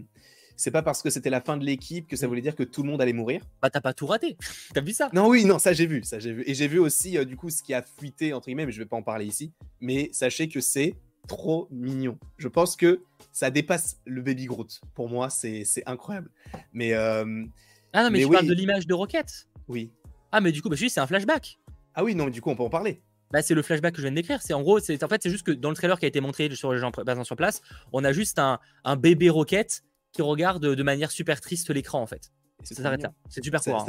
c'est pas parce que c'était la fin de l'équipe que ça mm. voulait dire que tout le monde allait mourir. Bah, t'as pas tout raté. t'as vu ça? Non, oui, non, ça j'ai vu, ça j'ai vu. Et j'ai vu aussi, euh, du coup, ce qui a fuité, entre guillemets, mais je vais pas en parler ici. Mais sachez que c'est trop mignon. Je pense que ça dépasse le Baby Groot. Pour moi, c'est incroyable. Mais. ah non, mais, tu parles de l'image de Rocket? Oui. Ah, mais du coup, bah, c'est un flashback. Ah oui, non, du coup, on peut en parler. Bah, c'est le flashback que je viens de décrire. C'est en gros, c'est en fait, c'est juste que dans le trailer qui a été montré sur les gens présents sur place, on a juste un, un bébé Rocket qui regarde de manière super triste l'écran en fait. Ça s'arrête là. C'est super court.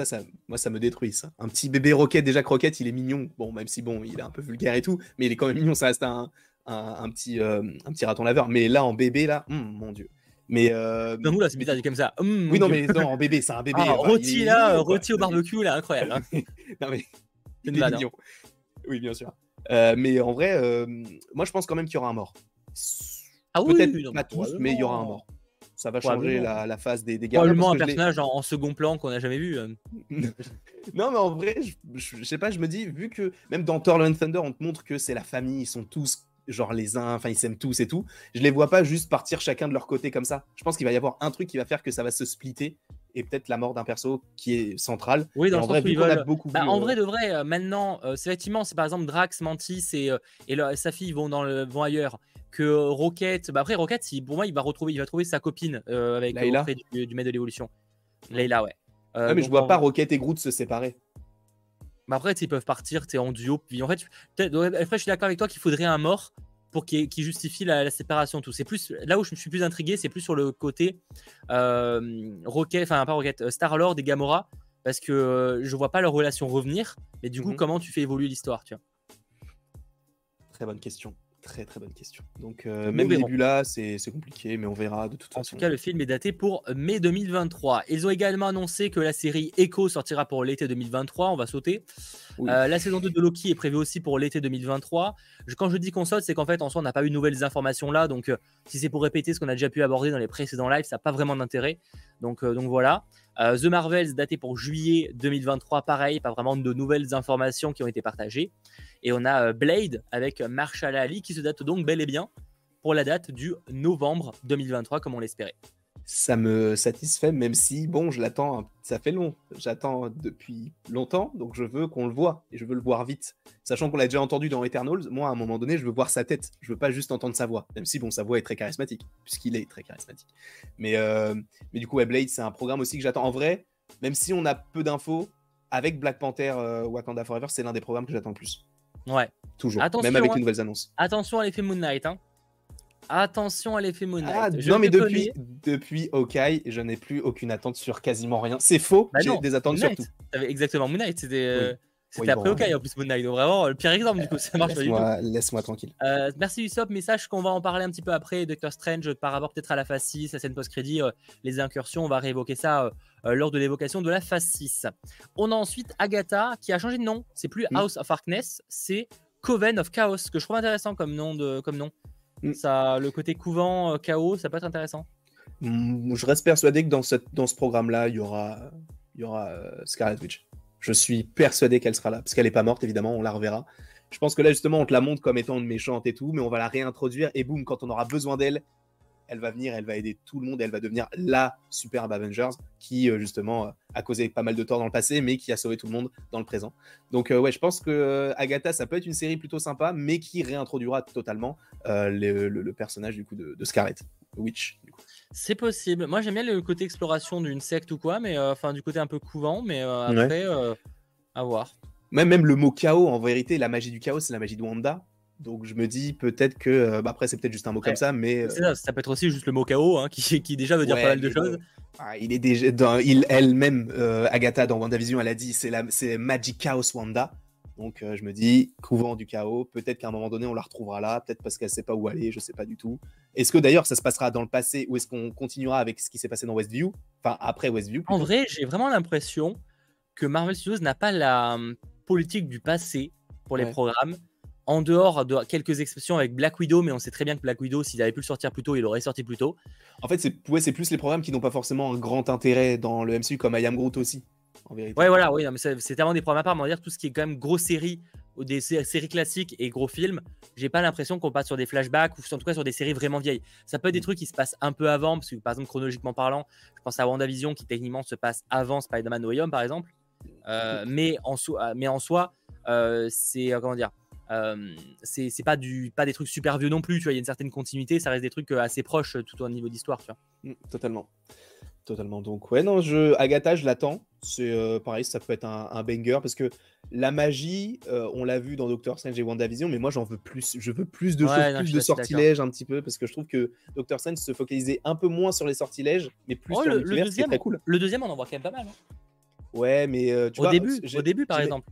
moi, ça me détruit ça. Un petit bébé Rocket, déjà Croquette, il est mignon. Bon, même si bon, il est un peu vulgaire et tout, mais il est quand même mignon. Ça reste un, un, petit, euh, un petit raton laveur. Mais là, en bébé, là, hum, mon dieu. Mais euh... non, là, c'est bizarre dit comme ça. Hum, oui, non, mais non, en bébé, c'est un bébé. Ah, rôti là, rôti au barbecue là, incroyable. Hein. non mais, il est hein. mignon. Oui, bien sûr. Euh, mais en vrai, euh, moi, je pense quand même qu'il y aura un mort. Ah oui, peut-être pas tous, mais il y aura un mort. Ça va changer la, la, phase des, dégâts. Probablement un personnage en, second plan qu'on n'a jamais vu. Euh. non, mais en vrai, je, sais pas, je me dis, vu que même dans Thor and Thunder, on te montre que c'est la famille, ils sont tous genre les uns, enfin ils s'aiment tous et tout. Je les vois pas juste partir chacun de leur côté comme ça. Je pense qu'il va y avoir un truc qui va faire que ça va se splitter et peut-être la mort d'un perso qui est central. Oui, dans le vrai, sens beaucoup bah, En vrai de vrai, euh, maintenant, euh, c'est effectivement, c'est par exemple Drax, Mantis et, et sa fille vont, dans le, vont ailleurs que Rocket. Bah après, Rocket, pour moi, il va retrouver, il va trouver sa copine euh, avec Layla. Du, du maître de l'évolution. Layla, ouais. Euh, mais je vois pas Rocket et Groot se séparer. Bah après, ils peuvent partir, es en duo. Puis en fait, après, je suis d'accord avec toi qu'il faudrait un mort pour qui, justifie la, séparation. Tout. C'est plus là où je me suis plus intrigué, c'est plus sur le côté euh, Rocket, enfin pas Rocket, Star Lord et Gamora, parce que je vois pas leur relation revenir. Mais du coup, mhm. comment tu fais évoluer l'histoire, tu vois? Très bonne question. Très très bonne question. Donc euh, même le début là, c'est compliqué, mais on verra de toute façon. En tout cas, le film est daté pour mai 2023. Ils ont également annoncé que la série Echo sortira pour l'été 2023. On va sauter. Euh, la saison 2 de Loki est prévue aussi pour l'été 2023. quand je dis qu'on saute, c'est qu'en fait, en soi, on n'a pas eu de nouvelles informations là. Donc, euh, si c'est pour répéter ce qu'on a déjà pu aborder dans les précédents lives, ça n'a pas vraiment d'intérêt. Donc, donc voilà. The Marvels daté pour juillet 2023, pareil, pas vraiment de nouvelles informations qui ont été partagées. Et on a euh, Blade avec Marshall Ali qui se date donc bel et bien pour la date du novembre 2023 comme on l'espérait. Ça me satisfait, même si, bon, je l'attends, ça fait long. J'attends depuis longtemps, donc je veux qu'on le voit et je veux le voir vite. Sachant qu'on l'a déjà entendu dans Eternals, moi, à un moment donné, je veux voir sa tête. Je veux pas juste entendre sa voix, même si, bon, sa voix est très charismatique, puisqu'il est très charismatique. Mais, euh, mais du coup, Blade, c'est un programme aussi que j'attends. En vrai, même si on a peu d'infos, avec Black Panther euh, Wakanda Forever, c'est l'un des programmes que j'attends le plus. Ouais. Toujours. même avec les nouvelles annonces. Attention à l'effet Moon Knight. Hein. Attention à l'effet Moon Knight. Ah, non, mais depuis, depuis Hawkeye, je n'ai plus aucune attente sur quasiment rien. C'est faux, bah j'ai des attentes sur tout. Exactement, Moon Knight, c'était. Euh, c'était après Hawkeye en plus Moon Knight, donc vraiment le pire exemple du coup, ça marche pas Laisse-moi tranquille. Euh, merci Usopp, mais sache qu'on va en parler un petit peu après, Doctor Strange, par rapport peut-être à la phase 6, la scène post-crédit, euh, les incursions, on va réévoquer ça lors de l'évocation de la phase 6. On a ensuite Agatha qui a changé de nom, c'est plus mm. House of Darkness, c'est Coven of Chaos, que je trouve intéressant comme nom. De, comme nom. Mm. Ça, le côté couvent, euh, chaos, ça peut être intéressant. Mm, je reste persuadé que dans, cette, dans ce programme-là, il y aura, il y aura euh, Scarlet Witch. Je suis persuadé qu'elle sera là, parce qu'elle n'est pas morte, évidemment, on la reverra. Je pense que là, justement, on te la montre comme étant une méchante et tout, mais on va la réintroduire, et boum, quand on aura besoin d'elle, elle va venir, elle va aider tout le monde, elle va devenir la superbe Avengers qui euh, justement euh, a causé pas mal de tort dans le passé, mais qui a sauvé tout le monde dans le présent. Donc euh, ouais, je pense que Agatha, ça peut être une série plutôt sympa, mais qui réintroduira totalement le, personnage du coup de, Scarlet Witch. C'est possible. Moi j'aime bien le côté exploration d'une secte ou quoi, mais enfin du côté un peu couvent, mais après à voir. Même, même le mot chaos, en vérité, la magie du chaos, c'est la magie de Wanda. Donc je me dis peut-être que, euh, bah, après c'est peut-être juste un mot comme ça, mais ça, ça, peut être aussi juste le mot chaos hein, qui, qui, déjà veut dire pas mal de choses. Ah, il est déjà dans, il elle-même euh, Agatha dans WandaVision, elle a dit c'est la c'est Magic Chaos Wanda. Donc euh, je me dis couvent du chaos, peut-être qu'à un moment donné on la retrouvera là, peut-être parce qu'elle sait pas où aller, je sais pas du tout. Est-ce que d'ailleurs ça se passera dans le passé ou est-ce qu'on continuera avec ce qui s'est passé dans Westview, enfin après Westview En vrai, j'ai vraiment l'impression que Marvel Studios n'a pas la hum, politique du passé pour les programmes en dehors de quelques exceptions avec Black Widow, mais on sait très bien que Black Widow, s'il avait pu le sortir plus tôt, il aurait sorti plus tôt. En fait, c'est ouais, plus les programmes qui n'ont pas forcément un grand intérêt dans le MCU, comme I Am Groot aussi, en vérité. Ouais, voilà, oui, mais c'est tellement des programmes à part, mais on va dire tout ce qui est quand même grosse série ou des séries classiques et gros films, j'ai pas l'impression qu'on passe sur des flashbacks ou en tout cas sur des séries vraiment vieilles. Ça peut être des mm. trucs qui se passent un peu avant, parce que par exemple, chronologiquement parlant, je pense à WandaVision qui techniquement se passe avant Spider-Man No Way Home, par exemple. Euh, mais, en soi, mais en soi, euh, c'est euh, comment dire euh, c'est pas du pas des trucs super vieux non plus tu vois il y a une certaine continuité ça reste des trucs euh, assez proches euh, tout au niveau d'histoire tu vois mmh, totalement Totalement. Donc, ouais, non, je... Agatha, je l'attends. C'est euh, pareil, ça peut être un, banger parce que la magie, euh, on l'a vu dans Doctor Strange et WandaVision, mais moi j'en veux plus. Je veux plus de choses, plus de sortilèges un petit peu parce que je trouve que Doctor Strange se focalisait un peu moins sur les sortilèges, mais plus oh, sur le, le deuxième, très cool. Le deuxième, on en voit quand même pas mal. Hein. Ouais, mais tu au début, au début par exemple.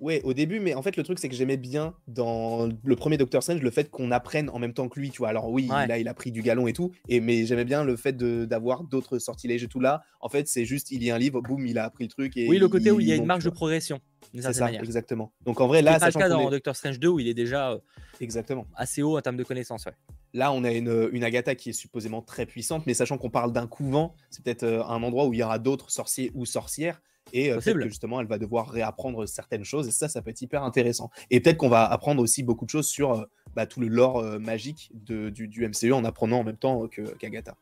Ouais, au début, mais en fait, le truc, c'est que j'aimais bien dans le premier Doctor Strange le fait qu'on apprenne en même temps que lui, tu vois. Alors, oui, là, il a pris du galon et tout, et, mais j'aimais bien le fait d'avoir d'autres sortilèges et tout là. En fait, c'est juste, il y a un livre, boum, il a appris le truc. Et oui, le côté où il y a une marge de progression. C'est ça, exactement. Donc, en vrai, là, c'est le cas dans Doctor Strange 2 où il est déjà euh, exactement. assez haut en termes de connaissances. Ouais. Là, on a une, une, Agatha qui est supposément très puissante, mais sachant qu'on parle d'un couvent, c'est peut-être euh, un endroit où il y aura d'autres sorciers ou sorcières. Et euh, peut-être que justement, elle va devoir réapprendre certaines choses. Et ça, ça peut être hyper intéressant. Et peut-être qu'on va apprendre aussi beaucoup de choses sur euh, bah, tout le lore euh, magique de, du, du, MCU en apprenant en même temps qu'Agatha.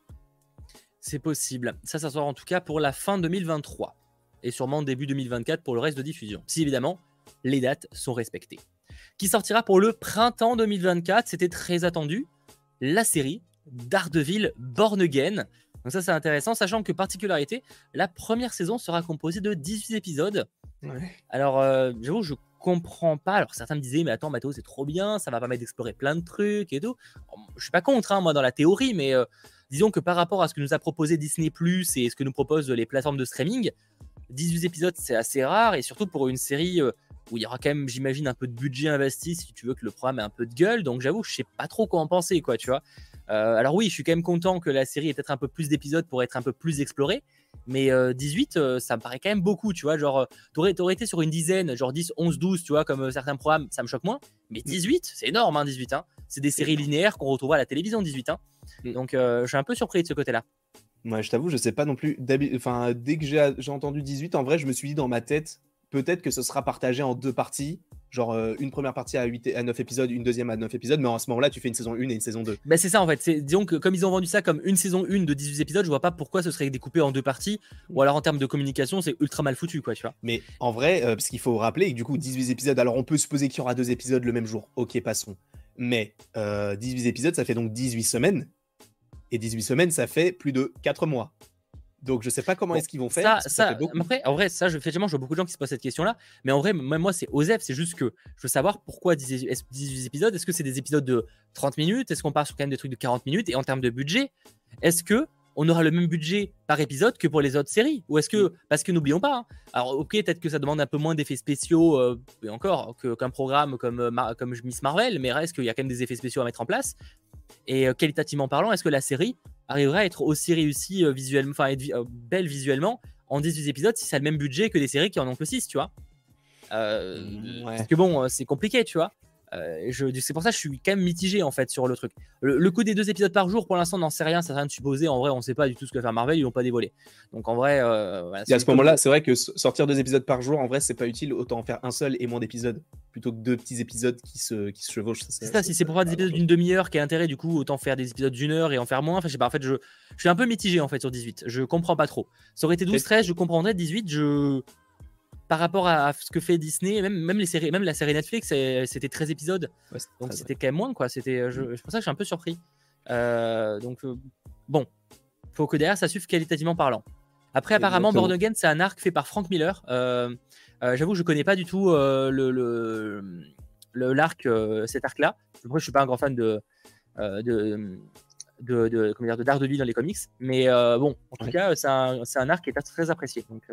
c'est possible. Ça, ça sera en tout cas pour la fin 2023. Et sûrement début 2024 pour le reste de diffusion. Si évidemment, les dates sont respectées. Qui sortira pour le printemps 2024. C'était très attendu. La série Daredevil Born Again donc ça c'est intéressant, sachant que particularité, la première saison sera composée de 18 épisodes. Alors euh, j'avoue, je comprends pas. Alors certains me disaient, mais attends, Mathéo, c'est trop bien, ça va permettre d'explorer plein de trucs et tout. Je suis pas contre, hein, moi, dans la théorie, mais euh, disons que par rapport à ce que nous a proposé Disney Plus et ce que nous proposent les plateformes de streaming, 18 épisodes, c'est assez rare et surtout pour une série euh, où il y aura quand même, j'imagine, un peu de budget investi si tu veux que le programme ait un peu de gueule. Donc j'avoue, je sais pas trop quoi en penser, quoi, tu vois. Euh, alors oui, je suis quand même content que la série ait peut-être un peu plus d'épisodes pour être un peu plus explorée. Mais 18, euh, euh, ça me paraît quand même beaucoup, tu vois. Genre, t'aurais, aurais été sur une dizaine, genre 10, 11, 12, tu vois, comme certains programmes, ça me choque moins. Mais 18, c'est énorme, hein, 18. Hein. C'est des séries linéaires qu'on retrouve à la télévision, 18. Hein. Mm. Donc, je suis un peu surpris de ce côté-là. Moi, je t'avoue, je sais pas non plus. Enfin, dès que j'ai, j'ai entendu 18, en vrai, je me suis dit dans ma tête, peut-être que ce sera partagé en deux parties genre euh, une première partie à, 8 à 9 épisodes, une deuxième à 9 épisodes, mais en ce moment-là, tu fais une saison 1 et une saison 2. Bah, c'est ça en fait. Disons que comme ils ont vendu ça comme une saison 1 de 18 épisodes, je vois pas pourquoi ce serait découpé en deux parties, ou alors en termes de communication, c'est ultra mal foutu, quoi, tu vois. Mais en vrai, euh, parce qu'il faut rappeler que du coup, 18 épisodes, alors on peut supposer qu'il y aura deux épisodes le même jour, ok, passons. Mais 18 euh, épisodes, ça fait donc 18 semaines. Et 18 semaines, ça fait plus de 4 mois. Donc je sais pas comment est-ce qu'ils vont faire. Ça, après, en vrai, ça, je, effectivement, je vois beaucoup de gens qui se posent cette question-là. Mais en vrai, même moi, c'est OZEF. C'est juste que je veux savoir pourquoi 18 épisodes. Est-ce que c'est des épisodes de 30 minutes Est-ce qu'on part sur quand même des trucs de 40 minutes Et en termes de budget, est-ce que on aura le même budget par épisode que pour les autres séries? Ou est-ce que, mm. parce que n'oublions pas, hein, alors ok, peut-être que ça demande un peu moins d'effets spéciaux, euh, et encore, qu'un programme comme, euh, comme Miss Marvel, mais reste qu'il y a quand même des effets spéciaux à mettre en place. Et euh, qualitativement parlant, est-ce que la série arriverait à être aussi réussie visuellement, enfin, être belle visuellement en 18 épisodes si ça a le même budget que des séries qui en ont que 6, tu vois? Mm, Parce que bon, c'est compliqué, tu vois. Euh, c'est pour ça que je suis quand même mitigé en fait sur le truc. Le, coup des deux épisodes par jour, pour l'instant, on n'en sait rien, ça rien de supposer. En vrai, on ne sait pas du tout ce que va faire Marvel, ils l'ont pas dévoilé. Donc en vrai, euh, à ce moment-là, c'est vrai que sortir deux épisodes par jour, en vrai, c'est pas utile. Autant en faire un seul et moins d'épisodes plutôt que deux petits épisodes qui se, qui se chevauchent. C'est ça, si c'est pour faire des épisodes d'une demi-heure qui est intérêt, du coup, autant faire des épisodes d'une heure et en faire moins. Enfin, je sais pas, en fait, je, je suis un peu mitigé en fait sur 18. Je comprends pas trop. Ça aurait été 12-13, je comprendrais. 18, je par rapport à, ce que fait Disney, même, même, les séries, même la série Netflix, c'était 13 épisodes. donc c'était quand même moins, quoi. C'était, euh, je, mm. pour ça que je suis un peu surpris. Euh, donc, euh, bon, faut que derrière ça suive qualitativement parlant. Après, apparemment, Born Again, c'est un arc fait par Frank Miller. J'avoue que je connais pas du tout le, le, l'arc, cet arc-là. Après, je suis pas un grand fan de, de, de, de, comment dire, de Daredevil dans les comics. Mais bon, en tout cas, c'est un, un, arc qui est très apprécié. Donc.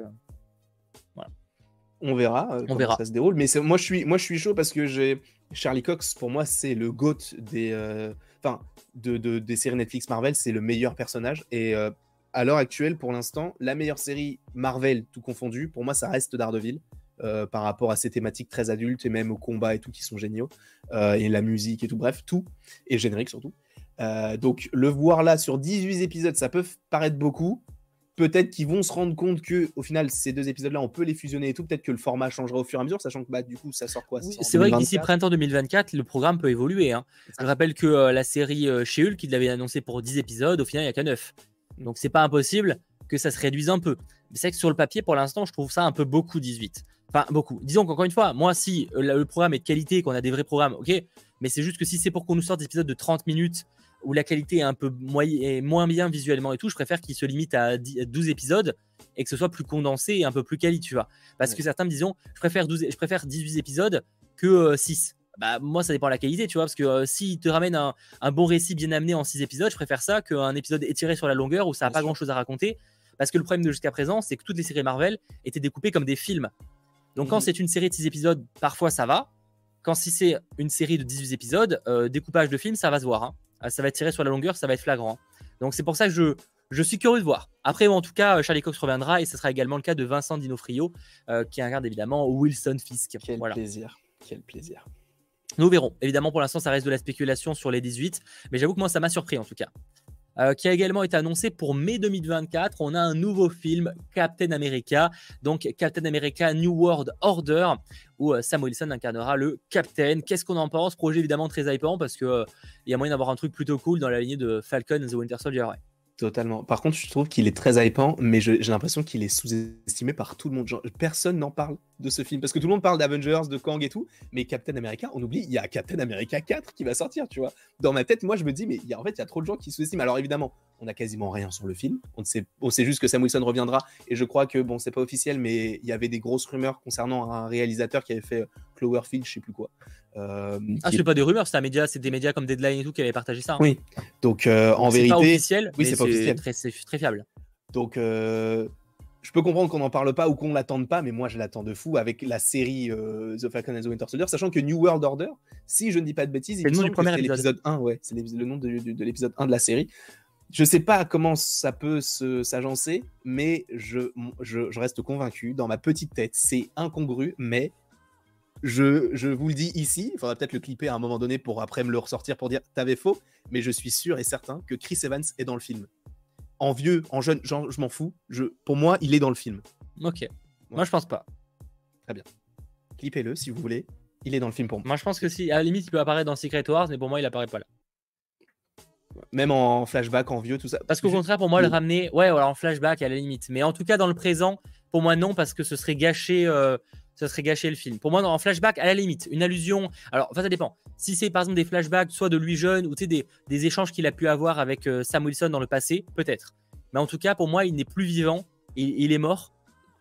On verra euh, on verra. ça se déroule. Mais moi je, suis, moi, je suis chaud parce que j'ai Charlie Cox, pour moi, c'est le GOAT des, euh, enfin, de, des séries Netflix Marvel. C'est le meilleur personnage. Et euh, à l'heure actuelle, pour l'instant, la meilleure série Marvel, tout confondu, pour moi, ça reste Daredevil. par rapport à ces thématiques très adultes et même au combat et tout qui sont géniaux et la musique et tout bref tout et générique surtout donc le voir là sur 18 épisodes ça peut paraître beaucoup peut-être qu'ils vont se rendre compte que au final ces deux épisodes là on peut les fusionner et tout. Peut-être que le format changera au fur et à mesure sachant que bah du coup ça sort quoi? C'est vrai que d'ici printemps 2024 le programme peut évoluer hein. je rappelle que euh, la série euh, chez Hulk il l'avait annoncé pour 10 épisodes au final il n'y a qu'à 9 donc c'est pas impossible que ça se réduise un peu. Mais c'est que sur le papier pour l'instant je trouve ça un peu beaucoup 18 enfin beaucoup. Disons qu'encore une fois moi si euh, le programme est de qualité qu'on a des vrais programmes ok mais c'est juste que si c'est pour qu'on nous sorte des épisodes de 30 minutes où la qualité est un peu moins bien visuellement et tout, je préfère qu'il se limite à 12 épisodes et que ce soit plus condensé et un peu plus quali, tu vois. Parce que certains me disent, je préfère, 12, je préfère 18 épisodes que 6. Euh, bah, moi, ça dépend de la qualité, tu vois, parce que euh, s'il te ramène un, bon récit bien amené en 6 épisodes, je préfère ça qu'un épisode étiré sur la longueur où ça n'a pas grand chose à raconter. Parce que le problème de jusqu'à présent, c'est que toutes les séries Marvel étaient découpées comme des films. Donc, quand mhm. c'est une série de 6 épisodes, parfois ça va. Quand si c'est une série de 18 épisodes, euh, découpage de film, ça va se voir. Hein. Ah, ça va être tiré sur la longueur, ça va être flagrant. Donc, c'est pour ça que je, je suis curieux de voir. Après, en tout cas, Charlie Cox reviendra et ce sera également le cas de Vincent Dinofrio, euh, qui incarne évidemment Wilson Fisk. Quel plaisir, quel plaisir. Nous verrons. Évidemment, pour l'instant, ça reste de la spéculation sur les 18, mais j'avoue que moi, ça m'a surpris en tout cas. Euh, qui a également été annoncé pour mai 2024. On a un nouveau film, Captain America, donc Captain America New World Order, où euh, Sam Wilson incarnera le Captain. Qu'est-ce qu'on en pense? Projet évidemment très hypant parce qu'il euh, y a moyen d'avoir un truc plutôt cool dans la lignée de Falcon and the Winter Soldier. Totalement. Par contre, je trouve qu'il est très hypant, mais j'ai l'impression qu'il est sous-estimé par tout le monde. personne n'en parle de ce film parce que tout le monde parle d'Avengers, de Kang et tout, mais Captain America, on oublie, il y a Captain America 4 qui va sortir, tu vois. Dans ma tête, moi, je me dis, mais y a, en fait, il y a trop de gens qui sous-estiment. Alors évidemment, on a quasiment rien sur le film. On sait, on sait juste que Sam Wilson reviendra, et je crois que bon, c'est pas officiel, mais il y avait des grosses rumeurs concernant un réalisateur qui avait fait Cloverfield, je sais plus quoi. Euh, ah, c'est pas des rumeurs, c'est média, c'est des médias comme Deadline et tout qui avaient partagé ça. Hein. Oui. Donc euh, en vérité, pas officiel, oui, c'est pas officiel. Très, très fiable. Donc euh, je peux comprendre qu'on n'en parle pas ou qu'on l'attende pas, mais moi je l'attends de fou avec la série The Falcon and the Winter Soldier, sachant que New World Order, si je ne dis pas de bêtises, c'est le nom du premier épisode. l'épisode 1, ouais, c'est le nom de, l'épisode 1 de la série. Je sais pas comment ça peut s'agencer, mais je, je, je, reste convaincu dans ma petite tête. C'est incongru, mais je, vous le dis ici, il faudra peut-être le clipper à un moment donné pour après me le ressortir pour dire t'avais faux, mais je suis sûr et certain que Chris Evans est dans le film. En vieux, en jeune, je m'en fous. Je, pour moi, il est dans le film. Ok. Moi, je pense pas. Très bien. Clippez-le si vous voulez. Il est dans le film pour moi. Moi, je pense que si, à la limite, il peut apparaître dans Secret Wars, mais pour moi, il apparaît pas là. Même en flashback, en vieux, tout ça. Parce qu'au contraire, pour moi, le ramener, ouais, voilà, en flashback à la limite. Mais en tout cas, dans le présent, pour moi, non, parce que ce serait gâcher euh, ça serait gâcher le film. Pour moi, en flashback, à la limite, une allusion. Alors, enfin, ça dépend. Si c'est par exemple des flashbacks, soit de lui jeune, ou des, des échanges qu'il a pu avoir avec euh, Sam Wilson dans le passé, peut-être. Mais en tout cas, pour moi, il n'est plus vivant. Il, il est mort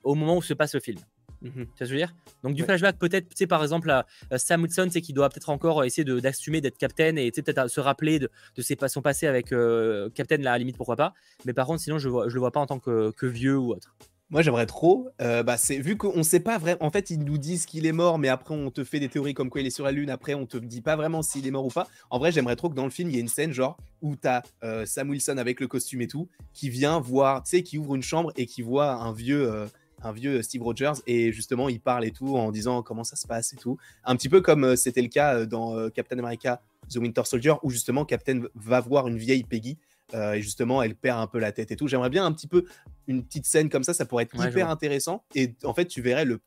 au moment où se passe le film. Mhm. Tu vois ce que je veux dire? Donc, du flashback, peut-être, tu sais, par exemple, à, Sam Wilson, c'est qu'il doit peut-être encore essayer d'assumer d'être captain et peut-être se rappeler de, de ses, son passé avec euh, Captain, là, à la limite, pourquoi pas. Mais par contre, sinon, je ne je le vois pas en tant que, que vieux ou autre. Moi, j'aimerais trop. Euh, bah, c'est vu qu'on ne sait pas vraiment. En fait, ils nous disent qu'il est mort, mais après, on te fait des théories comme quoi il est sur la lune. Après, on te dit pas vraiment s'il est mort ou pas. En vrai, j'aimerais trop que dans le film, il y ait une scène genre où tu as euh, Sam Wilson avec le costume et tout, qui vient voir, tu sais, qui ouvre une chambre et qui voit un vieux. Euh, un vieux Steve Rogers et justement il parle et tout en disant comment ça se passe et tout? Un petit peu comme c'était le cas dans Captain America The Winter Soldier où justement Captain va voir une vieille Peggy euh, et justement, elle perd un peu la tête et tout. J'aimerais bien un petit peu une petite scène comme ça, ça pourrait être hyper intéressant. Et en fait, tu verrais le,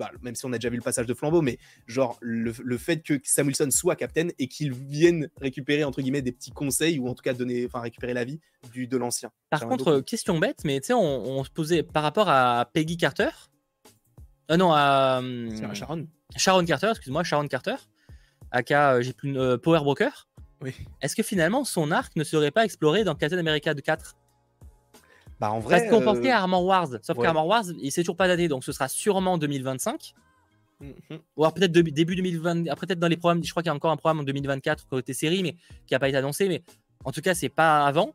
bah, même si on a déjà vu le passage de flambeau, mais genre le, fait que Sam Wilson soit capitaine et qu'il vienne récupérer entre guillemets des petits conseils ou en tout cas donner, enfin récupérer la vie du de l'ancien. Par contre, question bête, mais tu sais, on, se posait par rapport à Peggy Carter. Euh, non, à hum, Sharon. Sharon Carter, excuse-moi, Sharon Carter. Aka, euh, j'ai plus une Power Broker. Est-ce que finalement son arc ne serait pas exploré dans Captain America 4 bah en vrai. Parce qu'on pensait à Armor Wars, sauf qu'Armor Wars, il s'est toujours pas daté, donc ce sera sûrement 2025. Mhm. Ou alors peut-être début 2020, après peut-être dans les programmes, je crois qu'il y a encore un programme en 2024 côté série, mais qui n'a pas été annoncé. Mais en tout cas, c'est pas avant.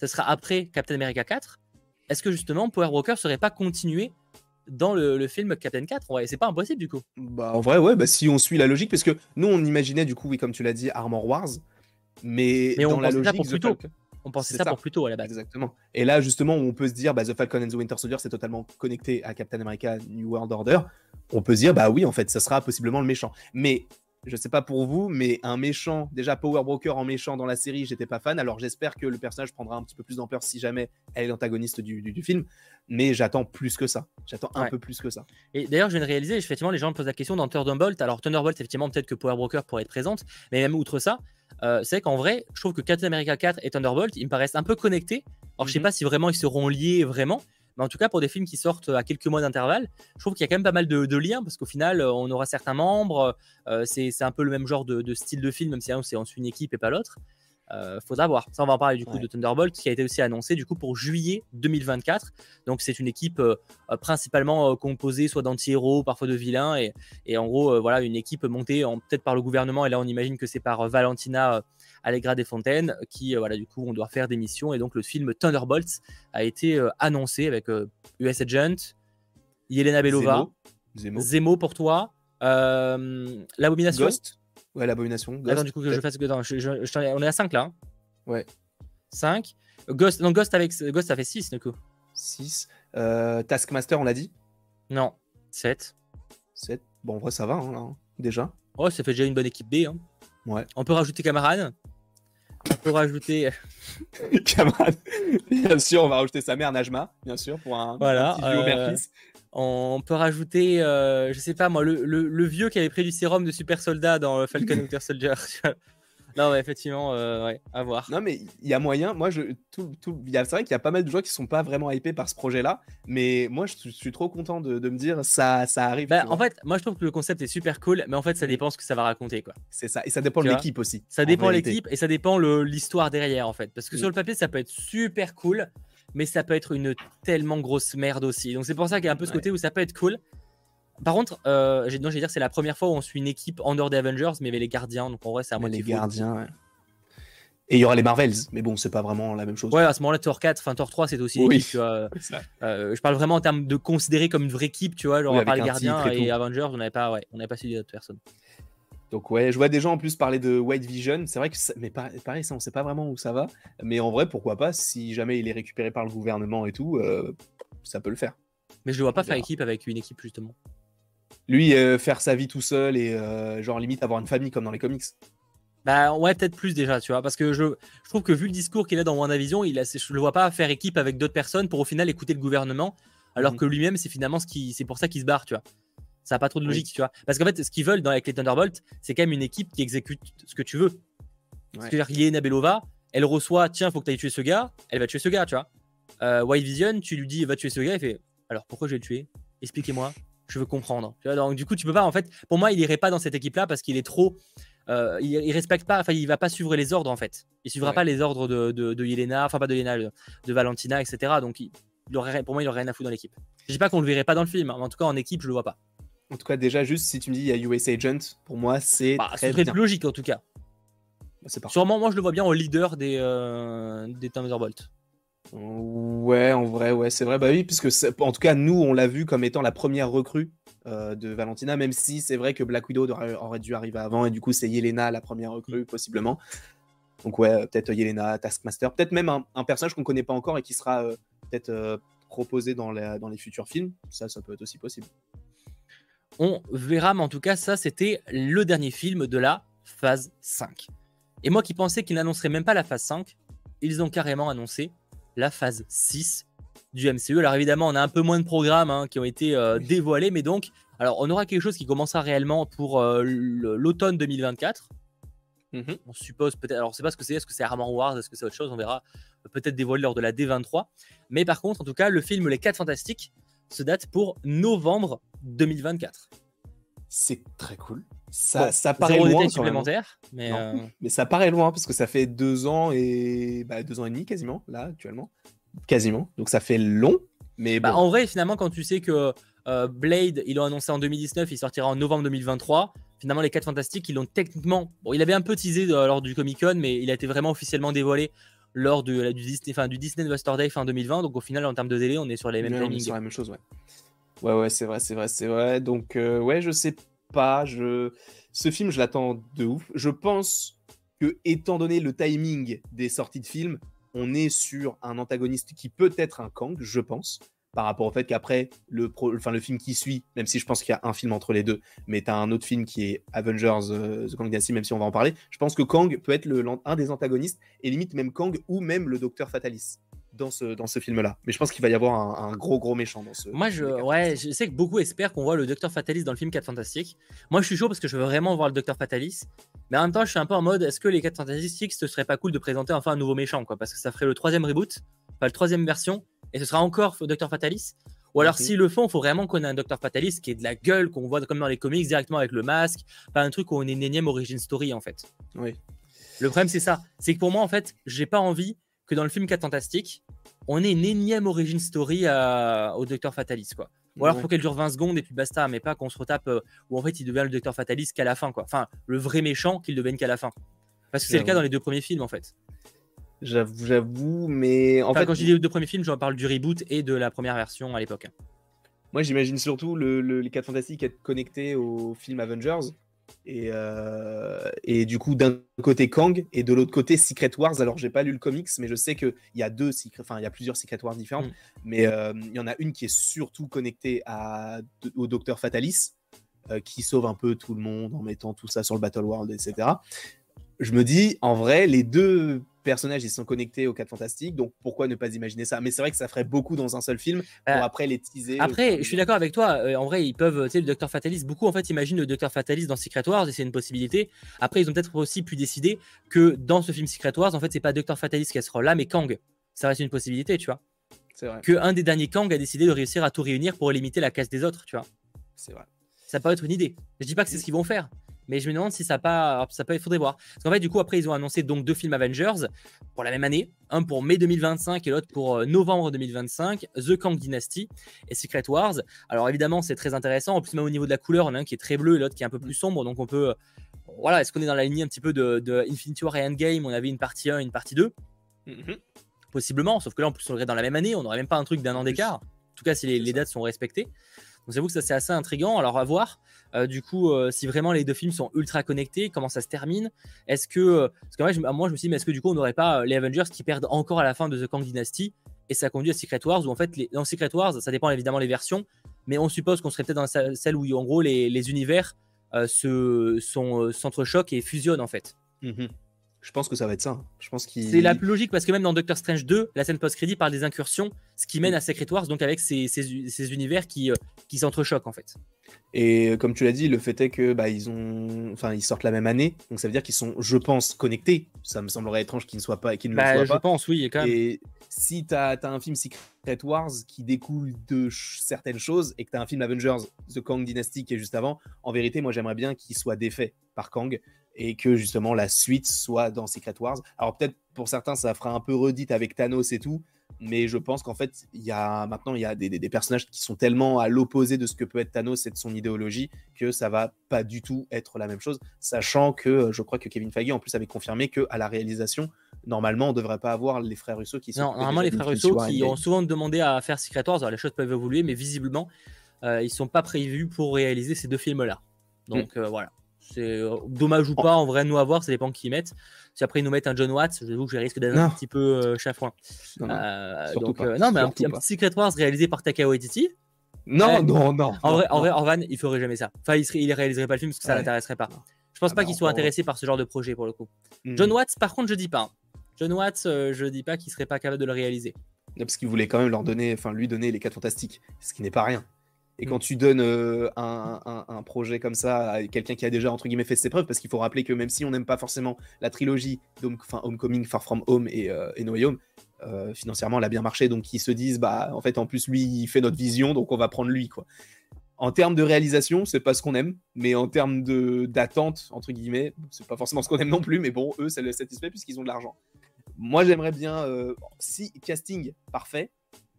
Ce sera après Captain America 4. Est-ce que justement Power Broker serait pas continué dans le, film Captain 4 ouais, C'est pas impossible du coup. Bah en vrai, ouais, bah, si on suit la logique, parce que nous on imaginait du coup, oui, comme tu l'as dit, Armor Wars, mais, on dans la logique, pour plus tôt. On pensait ça, pour plus tôt à la base. Exactement. Et là, justement, on peut se dire, bah, The Falcon and the Winter Soldier, c'est totalement connecté à Captain America New World Order. On peut se dire, bah oui, en fait, ça sera possiblement le méchant. Mais je sais pas pour vous, mais un méchant, déjà Power Broker en méchant dans la série, j'étais pas fan. Alors j'espère que le personnage prendra un petit peu plus d'ampleur si jamais elle est l'antagoniste du, du, film. Mais j'attends plus que ça. J'attends un peu plus que ça. Et d'ailleurs, je viens de réaliser, effectivement, les gens me posent la question dans Thunderbolt. Alors Thunderbolt, effectivement, peut-être que Power Broker pourrait être présente, mais même outre ça, euh, c'est qu'en vrai, je trouve que Captain America 4 et Thunderbolt, ils me paraissent un peu connectés. Alors je sais mhm. pas si vraiment ils seront liés vraiment, mais en tout cas, pour des films qui sortent à quelques mois d'intervalle, je trouve qu'il y a quand même pas mal de, liens parce qu'au final, euh, on aura certains membres. Euh, c'est un peu le même genre de, style de film, même si on suit une équipe et pas l'autre. euh, faudra voir. Ça, on va en parler du coup de Thunderbolt, qui a été aussi annoncé du coup pour juillet 2024. Donc, c'est une équipe euh, euh, principalement composée soit d'anti-héros, parfois de vilains, et, et en gros, voilà, une équipe montée peut-être par le gouvernement. Et là, on imagine que c'est par Valentina Allegra des Fontaines, qui, voilà, du coup, on doit faire des missions. Et donc, le film Thunderbolts a été annoncé avec US Agent, Yelena Belova, Zemo, pour toi, l'abomination. Ouais, l'abomination. Attends, du coup, que je fasse. Non, on est à 5 là. Hein. ouais. 5. Ghost, non, Ghost, avec... Ghost, ça fait 6 du coup. 6. Euh, Taskmaster, on l'a dit? Non. 7. 7. Bon, en vrai, ça va, hein, là, hein, déjà. Oh, ça fait déjà une bonne équipe B. Hein. Ouais. On peut rajouter Camarade. On peut rajouter. Camarade. bien sûr, on va rajouter sa mère, Najma, bien sûr, pour un, voilà, un on peut rajouter, euh, je sais pas moi, le, vieux qui avait pris du sérum de super soldat dans Falcon Winter Soldier. non, mais effectivement, euh, ouais, à voir. Non, mais il y a moyen. Moi, je, tout, tout, c'est vrai qu'il y a pas mal de gens qui sont pas vraiment hypés par ce projet-là, mais moi, je, suis trop content de, me dire ça, ça arrive. Bah, en fait, moi, je trouve que le concept est super cool, mais en fait, ça dépend ce que ça va raconter, quoi. C'est ça, et ça dépend de l'équipe aussi. Ça dépend de l'équipe et ça dépend l'histoire derrière, en fait, parce que sur le papier, ça peut être super cool mais ça peut être une tellement grosse merde aussi. Donc c'est pour ça qu'il y a un peu ce côté où ça peut être cool. Par contre, euh, j'ai, non, je dire, c'est la première fois où on suit une équipe en dehors des Avengers, mais il y avait les gardiens, donc en vrai, c'est à moi Les gardiens, ouais. Et il y aura les Marvels, mais bon, c'est pas vraiment la même chose. Ouais, à ce moment-là, Thor 4, enfin Thor 3, c'est aussi oui. tu vois. Euh, je parle vraiment en termes de considérer comme une vraie équipe, tu vois, genre on parle les gardiens et, Avengers, on n'avait pas, ouais, on n'avait pas suivi d'autres personnes. Donc ouais, je vois des gens en plus parler de White Vision. C'est vrai que, mais pareil, ça, on sait pas vraiment où ça va. Mais en vrai, pourquoi pas Si jamais il est récupéré par le gouvernement et tout, euh, ça peut le faire. Mais je le vois pas faire équipe avec une équipe justement. Lui, euh, faire sa vie tout seul et euh, genre limite avoir une famille comme dans les comics. Bah ouais, peut-être plus déjà, tu vois, parce que je, je trouve que vu le discours qu'il a dans WandaVision, il a, je le vois pas faire équipe avec d'autres personnes pour au final écouter le gouvernement, alors mhm. que lui-même, c'est finalement ce qui, c'est pour ça qu'il se barre, tu vois. Ça n'a pas trop de logique, tu vois. Parce qu'en fait, ce qu'ils veulent dans, avec les Thunderbolts, c'est quand même une équipe qui exécute ce que tu veux. Ouais. Y a Nabelova, elle reçoit, tiens, faut que tu ailles tuer ce gars, elle va tuer ce gars, tu vois. Euh, White Vision, tu lui dis, va tuer ce gars, il fait, alors pourquoi je vais le tuer? Expliquez-moi, je veux comprendre. Tu vois, donc du coup, tu peux pas, en fait, pour moi, il irait pas dans cette équipe-là parce qu'il est trop. Euh, il, respecte pas, enfin, il va pas suivre les ordres en fait. Il suivra pas les ordres de, de, Yelena, enfin pas de Yelena, de, Valentina, etc. Donc, il, aurait, pour moi, il aurait rien à foutre dans l'équipe. Je dis pas qu'on le verrait pas dans le film, hein, mais en tout cas, en équipe, je le vois pas. En tout cas, déjà, juste si tu me dis il y a US Agent, pour moi, c'est. Bah, très plus logique en tout cas. Bah, Sûrement, moi, je le vois bien au leader des, euh, des Thunderbolts. Ouais, en vrai, ouais, c'est vrai. Bah oui, puisque en tout cas, nous, on l'a vu comme étant la première recrue euh, de Valentina, même si c'est vrai que Black Widow aurait dû arriver avant, et du coup, c'est Yelena la première recrue, mm. possiblement. Donc, ouais, peut-être Yelena, Taskmaster, peut-être même un, personnage qu'on connaît pas encore et qui sera euh, peut-être euh, proposé dans, dans les futurs films. Ça, ça peut être aussi possible. On verra, mais en tout cas, ça, c'était le dernier film de la phase 5. Et moi qui pensais qu'ils n'annonceraient même pas la phase 5, ils ont carrément annoncé la phase 6 du MCU. Alors évidemment, on a un peu moins de programmes hein, qui ont été euh, dévoilés, mais donc, alors on aura quelque chose qui commencera réellement pour euh, l'automne 2024. Mhm. On suppose peut-être, alors on ne sait pas ce que c'est, est-ce que c'est Armor Wars, est-ce que c'est autre chose, on verra peut-être dévoilé lors de la D23. Mais par contre, en tout cas, le film Les 4 Fantastiques se date pour novembre 2024. C'est très cool. Ça, ça paraît loin. supplémentaire, mais, euh, mais ça paraît loin parce que ça fait deux ans et bah, deux ans et demi quasiment là actuellement, quasiment. Donc ça fait long, mais bah, en vrai finalement quand tu sais que euh, Blade ils l'ont annoncé en 2019, il sortira en novembre 2023. Finalement les 4 fantastiques ils l'ont techniquement, bon il avait un peu teasé euh, lors du Comic Con, mais il a été vraiment officiellement dévoilé lors de, du Disney, enfin, du Disney Investor Day fin 2020. Donc au final en termes de délai on est sur les mêmes timings. sur la même chose ouais. Ouais, ouais, c'est vrai, c'est vrai, c'est vrai. Donc, euh, ouais, je sais Je... Ce film, je l'attends de ouf. Je pense que, étant donné le timing des sorties de films, on est sur un antagoniste qui peut être un Kang, je pense, par rapport au fait qu'après, le, film qui suit, même si je pense qu'il y a un film entre les deux, mais tu as un autre film qui est Avengers euh, The Kang Dynasty, même si on va en parler, je pense que Kang peut être un des antagonistes, et limite même Kang ou même le Docteur Fatalis dans ce, dans ce film-là. Mais je pense qu'il va y avoir un, gros, gros méchant dans ce. Moi, je, ouais, je sais que beaucoup espèrent qu'on voit le Docteur Fatalis dans le film 4 Fantastiques. Moi, je suis chaud parce que je veux vraiment voir le Docteur Fatalis. Mais en même temps, je suis un peu en mode est-ce que les 4 Fantastiques, ce serait pas cool de présenter enfin un nouveau méchant, quoi? Parce que ça ferait le troisième reboot, enfin, le troisième version, et ce sera encore Docteur Fatalis. Ou alors, s'ils le font, il faut vraiment qu'on ait un Docteur Fatalis qui est de la gueule, qu'on voit comme dans les comics directement avec le masque, pas un truc où on est une énième origin story en fait. Oui. Le problème, c'est ça. C'est que pour moi, en fait, j'ai pas envie que dans le film 4 Fantastique, on ait une énième origin story au Docteur Fatalis, quoi. Ou alors, faut qu'elle dure 20 secondes et puis basta, mais pas qu'on se retape euh, où en fait il devient le Docteur Fatalis qu'à la fin, quoi. Enfin, le vrai méchant qu'il devienne qu'à la fin. Parce que c'est le cas dans les deux premiers films, en fait. J'avoue, j'avoue, mais en fait. Quand je dis les deux premiers films, j'en parle du reboot et de la première version à l'époque. Moi, j'imagine surtout le, les 4 Fantastiques être connectés au film Avengers. Et, euh, et, du coup, d'un côté Kang et de l'autre côté Secret Wars. Alors, j'ai pas lu le comics, mais je sais qu'il y a deux, enfin, il y a plusieurs Secret Wars différentes. Mm. Mais euh, il y en a une qui est surtout connectée à, au Docteur Fatalis, euh, qui sauve un peu tout le monde en mettant tout ça sur le Battle World, etc. Je me dis, en vrai, les deux personnages ils sont connectés aux 4 fantastiques, donc pourquoi ne pas imaginer ça? Mais c'est vrai que ça ferait beaucoup dans un seul film pour bah, après les teaser. Après, je suis d'accord avec toi. Euh, en vrai, ils peuvent, tu sais, le Docteur Fatalis, beaucoup en fait imaginent le Docteur Fatalis dans Secret Wars et c'est une possibilité. Après, ils ont peut-être aussi pu décider que dans ce film Secret Wars, en fait, c'est pas Docteur Fatalis qui sera là, mais Kang. Ça reste une possibilité, tu vois. C'est vrai. Que un des derniers Kang a décidé de réussir à tout réunir pour limiter la casse des autres, tu vois. C'est vrai. Ça peut être une idée. Je dis pas que c'est ce qu'ils vont faire, mais je me demande si ça pas, ça peut, il faudrait voir. Parce qu'en fait, du coup, après, ils ont annoncé donc deux films Avengers pour la même année, un pour mai 2025 et l'autre pour euh, novembre 2025, The Kang Dynasty et Secret Wars. Alors évidemment, c'est très intéressant. En plus, même au niveau de la couleur, on a un qui est très bleu et l'autre qui est un peu plus sombre, donc on peut, euh, voilà, est-ce qu'on est dans la ligne un petit peu de, Infinity War et Endgame? On avait une partie 1 et une partie 2. Mm-hmm. Possiblement, sauf que là, en plus, on aurait dans la même année, on n'aurait même pas un truc d'un an d'écart. En tout cas, si les dates sont respectées. Donc j'avoue que ça c'est assez intriguant. Alors à voir. Euh, du coup, euh, si vraiment les deux films sont ultra connectés, comment ça se termine? Est-ce que euh, parce qu'en vrai, moi je me suis dit, mais est-ce que du coup on n'aurait pas les Avengers qui perdent encore à la fin de The Kang Dynasty et ça conduit à Secret Wars où en fait les, dans Secret Wars, ça dépend évidemment les versions, mais on suppose qu'on serait peut-être dans celle où en gros les, univers se sont s'entrechoquent et fusionnent en fait. Mmh je pense que ça va être ça. Je pense qu'il. C'est la plus logique parce que même dans Doctor Strange 2, la scène post-crédit parle des incursions, ce qui mène à Secret Wars, donc avec ces, ces, univers qui, euh, qui s'entrechoquent en fait. Et euh, comme tu l'as dit, le fait est que bah, ils ont, enfin, ils sortent la même année, donc ça veut dire qu'ils sont, je pense, connectés. Ça me semblerait étrange qu'ils ne soient pas, qu'ils ne le bah, soient je pense, oui, quand même. Et si tu as, un film Secret Wars qui découle de certaines choses et que tu as un film Avengers, The Kang Dynasty qui est juste avant, en vérité, moi j'aimerais bien qu'il soit défait par Kang et que justement la suite soit dans Secret Wars. Alors peut-être pour certains ça fera un peu redite avec Thanos et tout, mais je pense qu'en fait il y a maintenant il y a des, des, personnages qui sont tellement à l'opposé de ce que peut être Thanos et de son idéologie que ça va pas du tout être la même chose, sachant que euh, je crois que Kevin Feige en plus avait confirmé que à la réalisation normalement on devrait pas avoir les frères Russo qui sont non normalement les frères Russo qui ont souvent demandé à faire Secret Wars, alors les choses peuvent évoluer, mais visiblement euh, ils sont pas prévus pour réaliser ces deux films là. Donc mm. euh, voilà. C'est euh, dommage ou pas, en vrai, nous à voir, ça dépend qui mettent. Si après ils nous mettent un John Watts, je vous que je risque d'être un petit peu euh, chafouin. Non, non. Euh, donc, non mais un petit, Secret Wars réalisé par Takao Waititi. Non, non, non. En vrai, en vrai, Orvan, il ferait jamais ça. Enfin, il, serait, il réaliserait pas le film parce que ça l'intéresserait pas. Je pense ah pas bah, qu'il soit intéressé par ce genre de projet pour le coup. Hmm. John Watts, par contre, je dis pas. Hein. John Watts, je dis pas qu'il serait pas capable de le réaliser. Parce qu'il voulait quand même leur donner, enfin lui donner les 4 fantastiques, ce qui n'est pas rien. Et quand mm. tu donnes euh, un, projet comme ça à quelqu'un qui a déjà entre guillemets fait ses preuves, parce qu'il faut rappeler que même si on n'aime pas forcément la trilogie Homecoming, Far From Home et, euh, No Way Home, euh, financièrement elle a bien marché, donc ils se disent bah en fait en plus lui il fait notre vision, donc on va prendre lui quoi. En termes de réalisation, c'est pas ce qu'on aime, mais en termes de d'attente entre guillemets, c'est pas forcément ce qu'on aime non plus, mais bon eux ça les satisfait puisqu'ils ont de l'argent. Moi j'aimerais bien si casting parfait,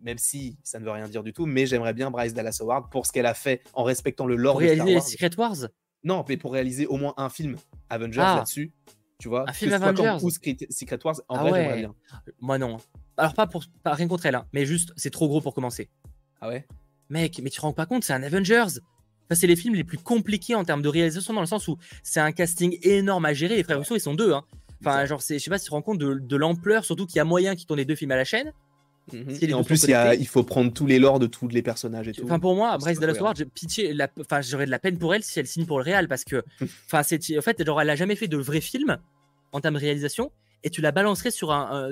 même si ça ne veut rien dire du tout, mais j'aimerais bien Bryce Dallas Howard pour ce qu'elle a fait en respectant le lore pour réaliser les Secret Wars Non, mais pour réaliser au moins un film Avengers ah. là-dessus. Tu vois, un film Avengers ou Secret Wars, en ah vrai, j'aimerais bien. Moi non. Alors pas pour pas rien contre elle, hein, mais juste c'est trop gros pour commencer. Ah ouais? Mec, mais tu te rends pas compte, c'est un Avengers. Enfin, c'est les films les plus compliqués en termes de réalisation dans le sens où c'est un casting énorme à gérer. Les frères Russo, ils sont deux. Hein. Enfin, genre, je sais pas si tu te rends compte de, de l'ampleur, surtout qu'il y a moyen qu'ils tournent les deux films à la chaîne. Et en plus, il, faut prendre tous les lores de tous les personnages et tout. Enfin, pour moi, Bryce Dallas Howard, pitié, enfin, j'aurais de la peine pour elle si elle signe pour le Real parce que, enfin, c'est, en fait, genre, elle a jamais fait de vrai film en termes de réalisation et tu la balancerais sur un,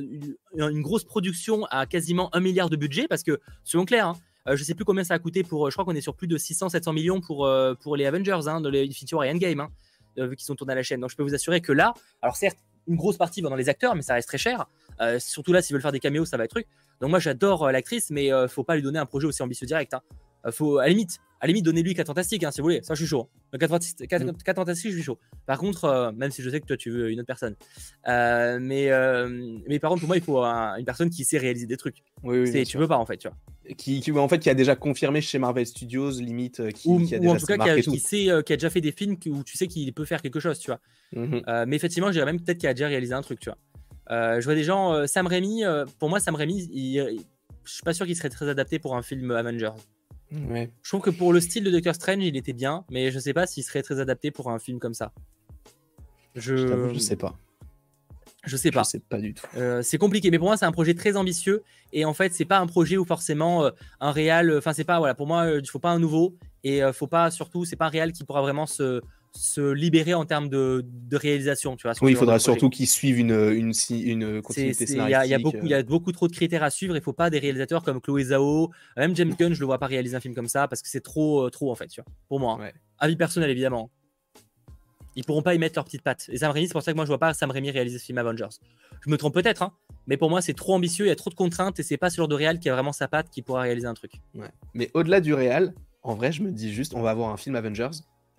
une grosse production à quasiment un milliard de budget parce que, soyons clairs, hein, euh, je sais plus combien ça a coûté pour, je crois qu'on est sur plus de 600-700 millions pour, euh, pour les Avengers, hein, de Infinity War et Endgame, hein, euh, vu qu'ils sont tournés à la chaîne. Donc, je peux vous assurer que là, alors certes, une grosse partie va dans les acteurs, mais ça reste très cher. surtout là, s'ils veulent faire des caméos, ça va être truc. Donc moi j'adore euh, l'actrice, mais euh, faut pas lui donner un projet aussi ambitieux direct. Hein. Euh, faut à la limite, À la limite, donnez-lui 4 fantastiques, hein, si vous voulez. Ça, je suis chaud. 4, mm. fantastiques, je suis chaud. Par contre, même si je sais que toi, tu veux une autre personne. Mais, mais par contre, pour moi, il faut une personne qui sait réaliser des trucs. Oui, oui, tu veux pas, en fait, tu vois. Qui, qui, en fait, qui a déjà confirmé chez Marvel Studios, limite, qui, ou, qui a déjà en tout cas, qui, sait, qui a déjà fait des films où tu sais qu'il peut faire quelque chose, tu vois. Mm-hmm. mais effectivement, je dirais même peut-être qu'il a déjà réalisé un truc, tu vois. Je vois des gens, Sam Raimi, pour moi, Sam Raimi, il, je suis pas sûr qu'il serait très adapté pour un film Avengers. Je trouve que pour le style de Doctor Strange, il était bien, mais je sais pas s'il serait très adapté pour un film comme ça. Je, je, sais pas. Je sais pas. Je sais pas du tout. Euh, c'est compliqué, mais pour moi, c'est un projet très ambitieux. Et en fait, c'est pas un projet où forcément euh, un réal. Enfin, c'est pas voilà. Pour moi, il faut pas un nouveau. Et faut pas surtout, c'est pas un réal qui pourra vraiment se se libérer en termes de, réalisation. Tu vois, oui, il faudra surtout qu'ils suivent une, une, une continuité Il y, a beaucoup, y a beaucoup trop de critères à suivre. Il ne faut pas des réalisateurs comme Chloé Zhao, même James Gunn, je ne le vois pas réaliser un film comme ça parce que c'est trop, euh, trop en fait, tu vois, pour moi. Hein. Avis personnel, évidemment. Ils pourront pas y mettre leurs petites pattes. Et Sam Raimi, c'est pour ça que moi je vois pas Sam Raimi réaliser ce film Avengers. Je me trompe peut-être, hein, mais pour moi c'est trop ambitieux, il y a trop de contraintes et c'est pas ce genre de réal qui a vraiment sa patte qui pourra réaliser un truc. Mais au-delà du réal, en vrai, je me dis juste, on va avoir un film Avengers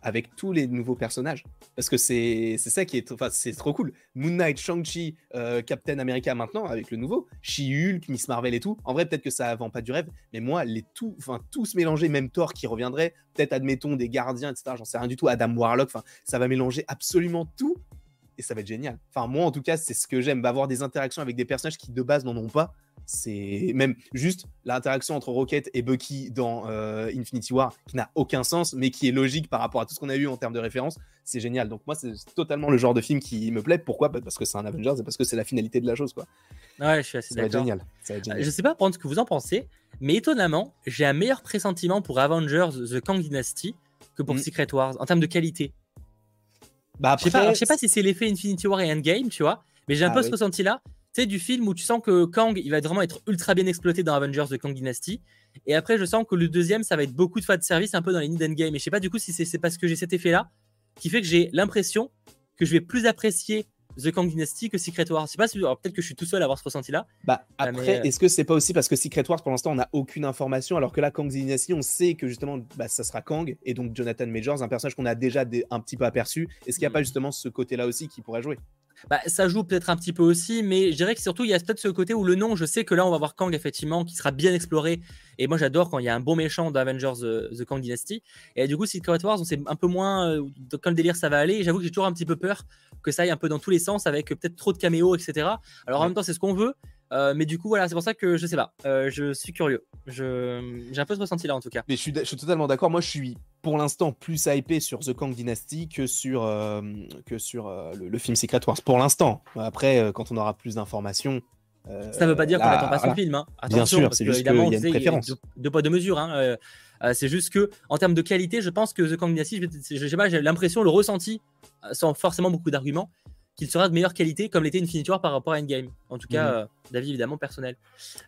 avec tous les nouveaux personnages. Parce que c'est ça qui est, enfin, c'est trop cool. Moon Knight, Shang-Chi, euh, Captain America maintenant, avec le nouveau, She-Hulk, Miss Marvel et tout. En vrai, peut-être que ça vend pas du rêve, mais moi, les tout, enfin, tous mélangés, même Thor qui reviendrait, peut-être, admettons, des gardiens, etc. J'en sais rien du tout, Adam Warlock, enfin, ça va mélanger absolument tout et ça va être génial. Enfin, moi, en tout cas, c'est ce que j'aime, avoir des interactions avec des personnages qui de base n'en ont pas. C'est même juste l'interaction entre Rocket et Bucky dans euh, Infinity War qui n'a aucun sens, mais qui est logique par rapport à tout ce qu'on a eu en termes de référence. C'est génial. Donc moi, c'est totalement le genre de film qui me plaît. Pourquoi Parce que c'est un Avengers et parce que c'est la finalité de la chose, quoi. Ouais, je suis assez d'accord. Génial. génial. Je sais pas prendre ce que vous en pensez, mais étonnamment, j'ai un meilleur pressentiment pour Avengers The Kang Dynasty que pour mm. Secret Wars en termes de qualité. Bah je, sais pas, sais pas si c'est l'effet Infinity War et Endgame, tu vois, mais j'ai un ah peu ce ressenti-là sais, du film où tu sens que Kang, il va vraiment être ultra bien exploité dans Avengers de Kang Dynasty. Et après, je sens que le deuxième, ça va être beaucoup de fois de service un peu dans les Hidden Game. Et je sais pas du coup si c'est parce que j'ai cet effet-là qui fait que j'ai l'impression que je vais plus apprécier The Kang Dynasty que Secret Wars. Je sais pas si peut-être que je suis tout seul à avoir ce ressenti-là. Bah euh, après, euh, est-ce que c'est pas aussi parce que Secret Wars pour l'instant on n'a aucune information alors que là Kang Dynasty on sait que justement bah, ça sera Kang et donc Jonathan Majors, un personnage qu'on a déjà un petit peu aperçu. Est-ce qu'il n'y a pas hmm. justement ce côté-là aussi qui pourrait jouer? Bah, ça joue peut-être un petit peu aussi, mais je dirais que surtout, il y a peut-être ce côté où le nom, je sais que là, on va voir Kang, effectivement, qui sera bien exploré. Et moi, j'adore quand il y a un bon méchant d'Avengers The, Kang Dynasty. Et du coup, Secret Wars, on sait un peu moins euh, dans quel délire ça va aller. J'avoue que j'ai toujours un petit peu peur que ça aille un peu dans tous les sens, avec peut-être trop de caméos, etc. Alors, en même temps, c'est ce qu'on veut. Euh, mais du coup, voilà, c'est pour ça que je sais pas. Euh, je suis curieux. Je... J'ai un peu ce ressenti là en tout cas. Mais je suis, je suis totalement d'accord. Moi, je suis pour l'instant plus hypé sur The Kang Dynasty que sur, euh, que sur le, film Secret Wars. Pour l'instant. Après, quand on aura plus d'informations. ça veut pas dire qu'on n'attend pas ce film. Hein. Bien sûr, c'est juste qu'il y a une préférence. De, de poids de mesure. Hein. c'est juste que en termes de qualité, je pense que The Kang Dynasty, je, je sais pas, j'ai l'impression, le ressenti, sans forcément beaucoup d'arguments, qu'il sera de meilleure qualité comme l'était Infinity War par rapport à Endgame. En tout cas, mhm. euh, d'avis évidemment personnel.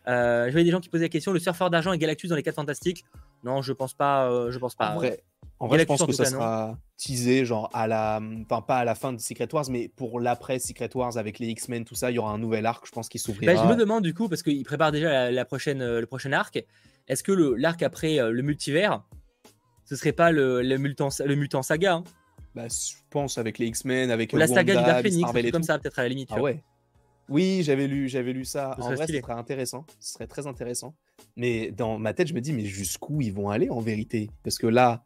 Euh, je voyais des gens qui posaient la question le surfeur d'argent et Galactus dans les 4 Fantastiques Non, je pense pas. Euh, je pense pas. En vrai, en vrai je pense que ça sera teasé, genre à la. Enfin, pas à la fin de Secret Wars, mais pour l'après Secret Wars avec les X-Men, tout ça, il y aura un nouvel arc, je pense, qui s'ouvrira. Bah, je me demande du coup, parce qu'il prépare déjà la, prochaine, le prochain arc, est-ce que l'arc après le multivers, ce serait pas le, le, mutant, le mutant saga hein? Bah, je pense avec les X-Men, avec la saga du Dark Phoenix, comme ça peut-être à la limite. Ah ouais. Oui, j'avais lu, j'avais lu ça. en vrai, ce serait intéressant. Ce serait très intéressant. Mais dans ma tête, je me dis, mais jusqu'où ils vont aller en vérité? Parce que là,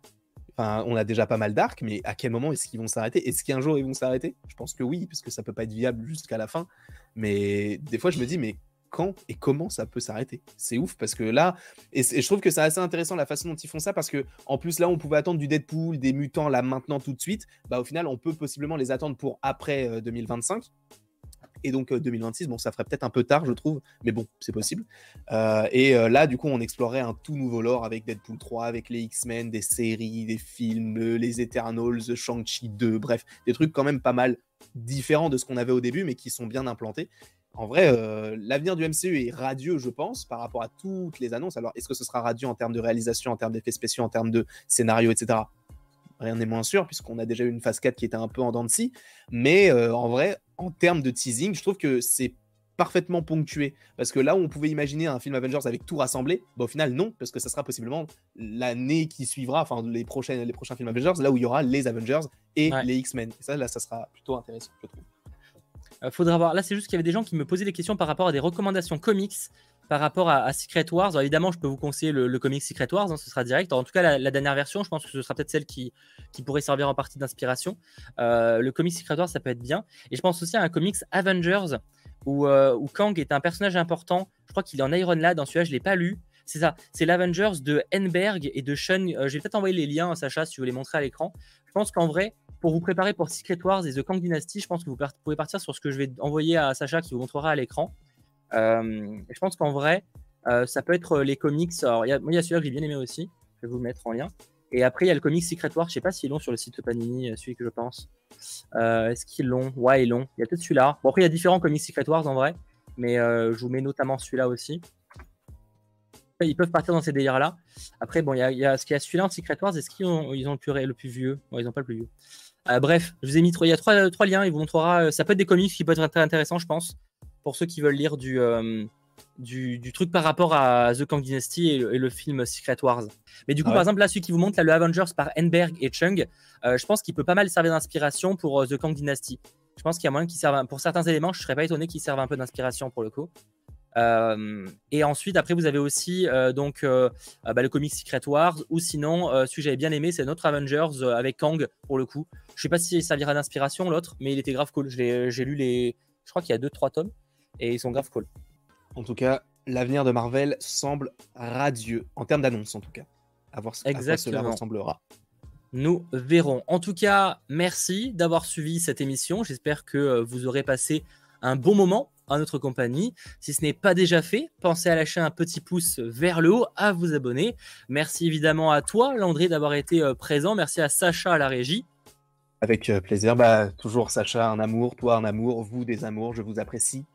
on a déjà pas mal d'arcs, mais à quel moment est-ce qu'ils vont s'arrêter? Est-ce qu'un jour ils vont s'arrêter? Je pense que oui, parce que ça peut pas être viable jusqu'à la fin. Mais des fois, je me dis, mais quand et comment ça peut s'arrêter. C'est ouf parce que là, et, je trouve que c'est assez intéressant la façon dont ils font ça parce que en plus là, on pouvait attendre du Deadpool, des mutants là maintenant tout de suite. Bah au final, on peut possiblement les attendre pour après 2025. Euh, et donc 2026, euh, bon, ça ferait peut-être un peu tard, je trouve, mais bon, c'est possible. Euh, et là, du coup, on explorerait un tout nouveau lore avec Deadpool 3, avec les X-Men, des séries, des films, les Eternals, Shang-Chi 2, bref, des trucs quand même pas mal différents de ce qu'on avait au début, mais qui sont bien implantés en vrai, euh, l'avenir du MCU est radieux, je pense, par rapport à toutes les annonces. Alors, est-ce que ce sera radieux en termes de réalisation, en termes d'effets spéciaux, en termes de scénario, etc. Rien n'est moins sûr, puisqu'on a déjà eu une phase 4 qui était un peu en dents de scie. Mais euh, en vrai, en termes de teasing, je trouve que c'est parfaitement ponctué. Parce que là où on pouvait imaginer un film Avengers avec tout rassemblé, bah, au final, non, parce que ça sera possiblement l'année qui suivra, enfin les, prochains, les prochains films Avengers, là où il y aura les Avengers et les X-Men. Et ça, là, ça sera plutôt intéressant, je trouve. Euh, faudra voir. Là, c'est juste qu'il y avait des gens qui me posaient des questions par rapport à des recommandations comics par rapport à, Secret Wars. Évidemment, je peux vous conseiller le, comic Secret Wars, hein, ce sera direct. en tout cas, la, dernière version, je pense que ce sera peut-être celle qui, pourrait servir en partie d'inspiration. Euh, le comic Secret Wars, ça peut être bien. Et je pense aussi à un comics Avengers où, euh, Kang est un personnage important. Je crois qu'il est en Iron Lad. Dans celui-là, je l'ai pas lu. C'est ça, c'est l'Avengers de Henberg et de Sean. Euh, je vais peut-être envoyer les liens, Sacha, si vous voulez montrer à l'écran. Je pense qu'en vrai, pour vous préparer pour Secret Wars et The Kang Dynasty, je pense que vous pouvez partir sur ce que je vais envoyer à Sacha qui vous montrera à l'écran. je pense qu'en vrai, euh, ça peut être euh, les comics. Alors, il y a, moi, il y a celui-là que j'ai bien aimé aussi. Je vais vous le mettre en lien. Et après, il y a le comic Secret War. Je sais pas s'ils l'ont sur le site Panini, euh, celui que je pense. Est-ce qu'ils l'ont? Ouais, ils l'ont. Il y a peut-être celui-là. Bon, après, il y a différents comics Secret Wars en vrai. Mais je vous mets notamment celui-là aussi. Ils peuvent partir dans ces délires-là. Après, bon, il y a, il y a, ce qu'il y a celui-là en Secret Wars. Est-ce qu'ils ont, ils ont le, plus, le plus vieux? Bon, Ils n'ont pas le plus vieux. Bref, je vous ai mis trois, il y a trois, trois liens. Il vous montrera. Ça peut être des comics qui peuvent être très intéressants, je pense, pour ceux qui veulent lire du, du, truc par rapport à The Kang Dynasty et le, film Secret Wars. Mais du coup, par exemple, là, celui qui vous montre, là, le Avengers par Enberg et Chung, euh, je pense qu'il peut pas mal servir d'inspiration pour euh, The Kang Dynasty. Je pense qu'il y a moyen qu'il serve, pour certains éléments, je serais pas étonné qu'il serve un peu d'inspiration pour le coup. Euh, et ensuite, après, vous avez aussi donc bah, le comic Secret Wars, ou sinon, celui que j'avais bien aimé, c'est notre Avengers avec Kang pour le coup. Je sais pas si ça servira d'inspiration l'autre, mais il était grave cool. J'ai lu les, je crois qu'il y a 2-3 tomes et ils sont grave cool. En tout cas, l'avenir de Marvel semble radieux, en termes d'annonce en tout cas. À voir ce que cela ressemblera. Nous verrons. En tout cas, merci d'avoir suivi cette émission. J'espère que euh, vous aurez passé un bon moment à notre compagnie. Si ce n'est pas déjà fait, pensez à lâcher un petit pouce vers le haut, à vous abonner. Merci évidemment à toi, Landry, d'avoir été euh, présent. Merci à Sacha à la régie. Avec euh, plaisir. Bah, toujours Sacha, un amour, toi un amour, vous des amours. Je vous apprécie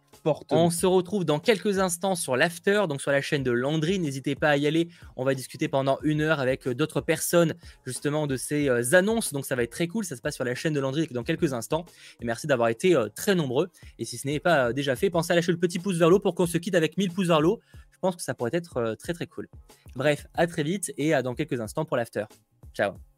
on se retrouve dans quelques instants sur l'after, donc sur la chaîne de Landry. N'hésitez pas à y aller. On va discuter pendant une heure avec euh, d'autres personnes justement de ces euh, annonces. Donc ça va être très cool. Ça se passe sur la chaîne de Landry dans quelques instants. Et merci d'avoir été euh, très nombreux. Et si ce n'est pas déjà fait, pensez à lâcher le petit pouce vers l'eau pour qu'on se quitte avec 1000 pouces vers l'eau. Je pense que ça pourrait être très très cool. Bref, à très vite et à dans quelques instants pour l'after. Ciao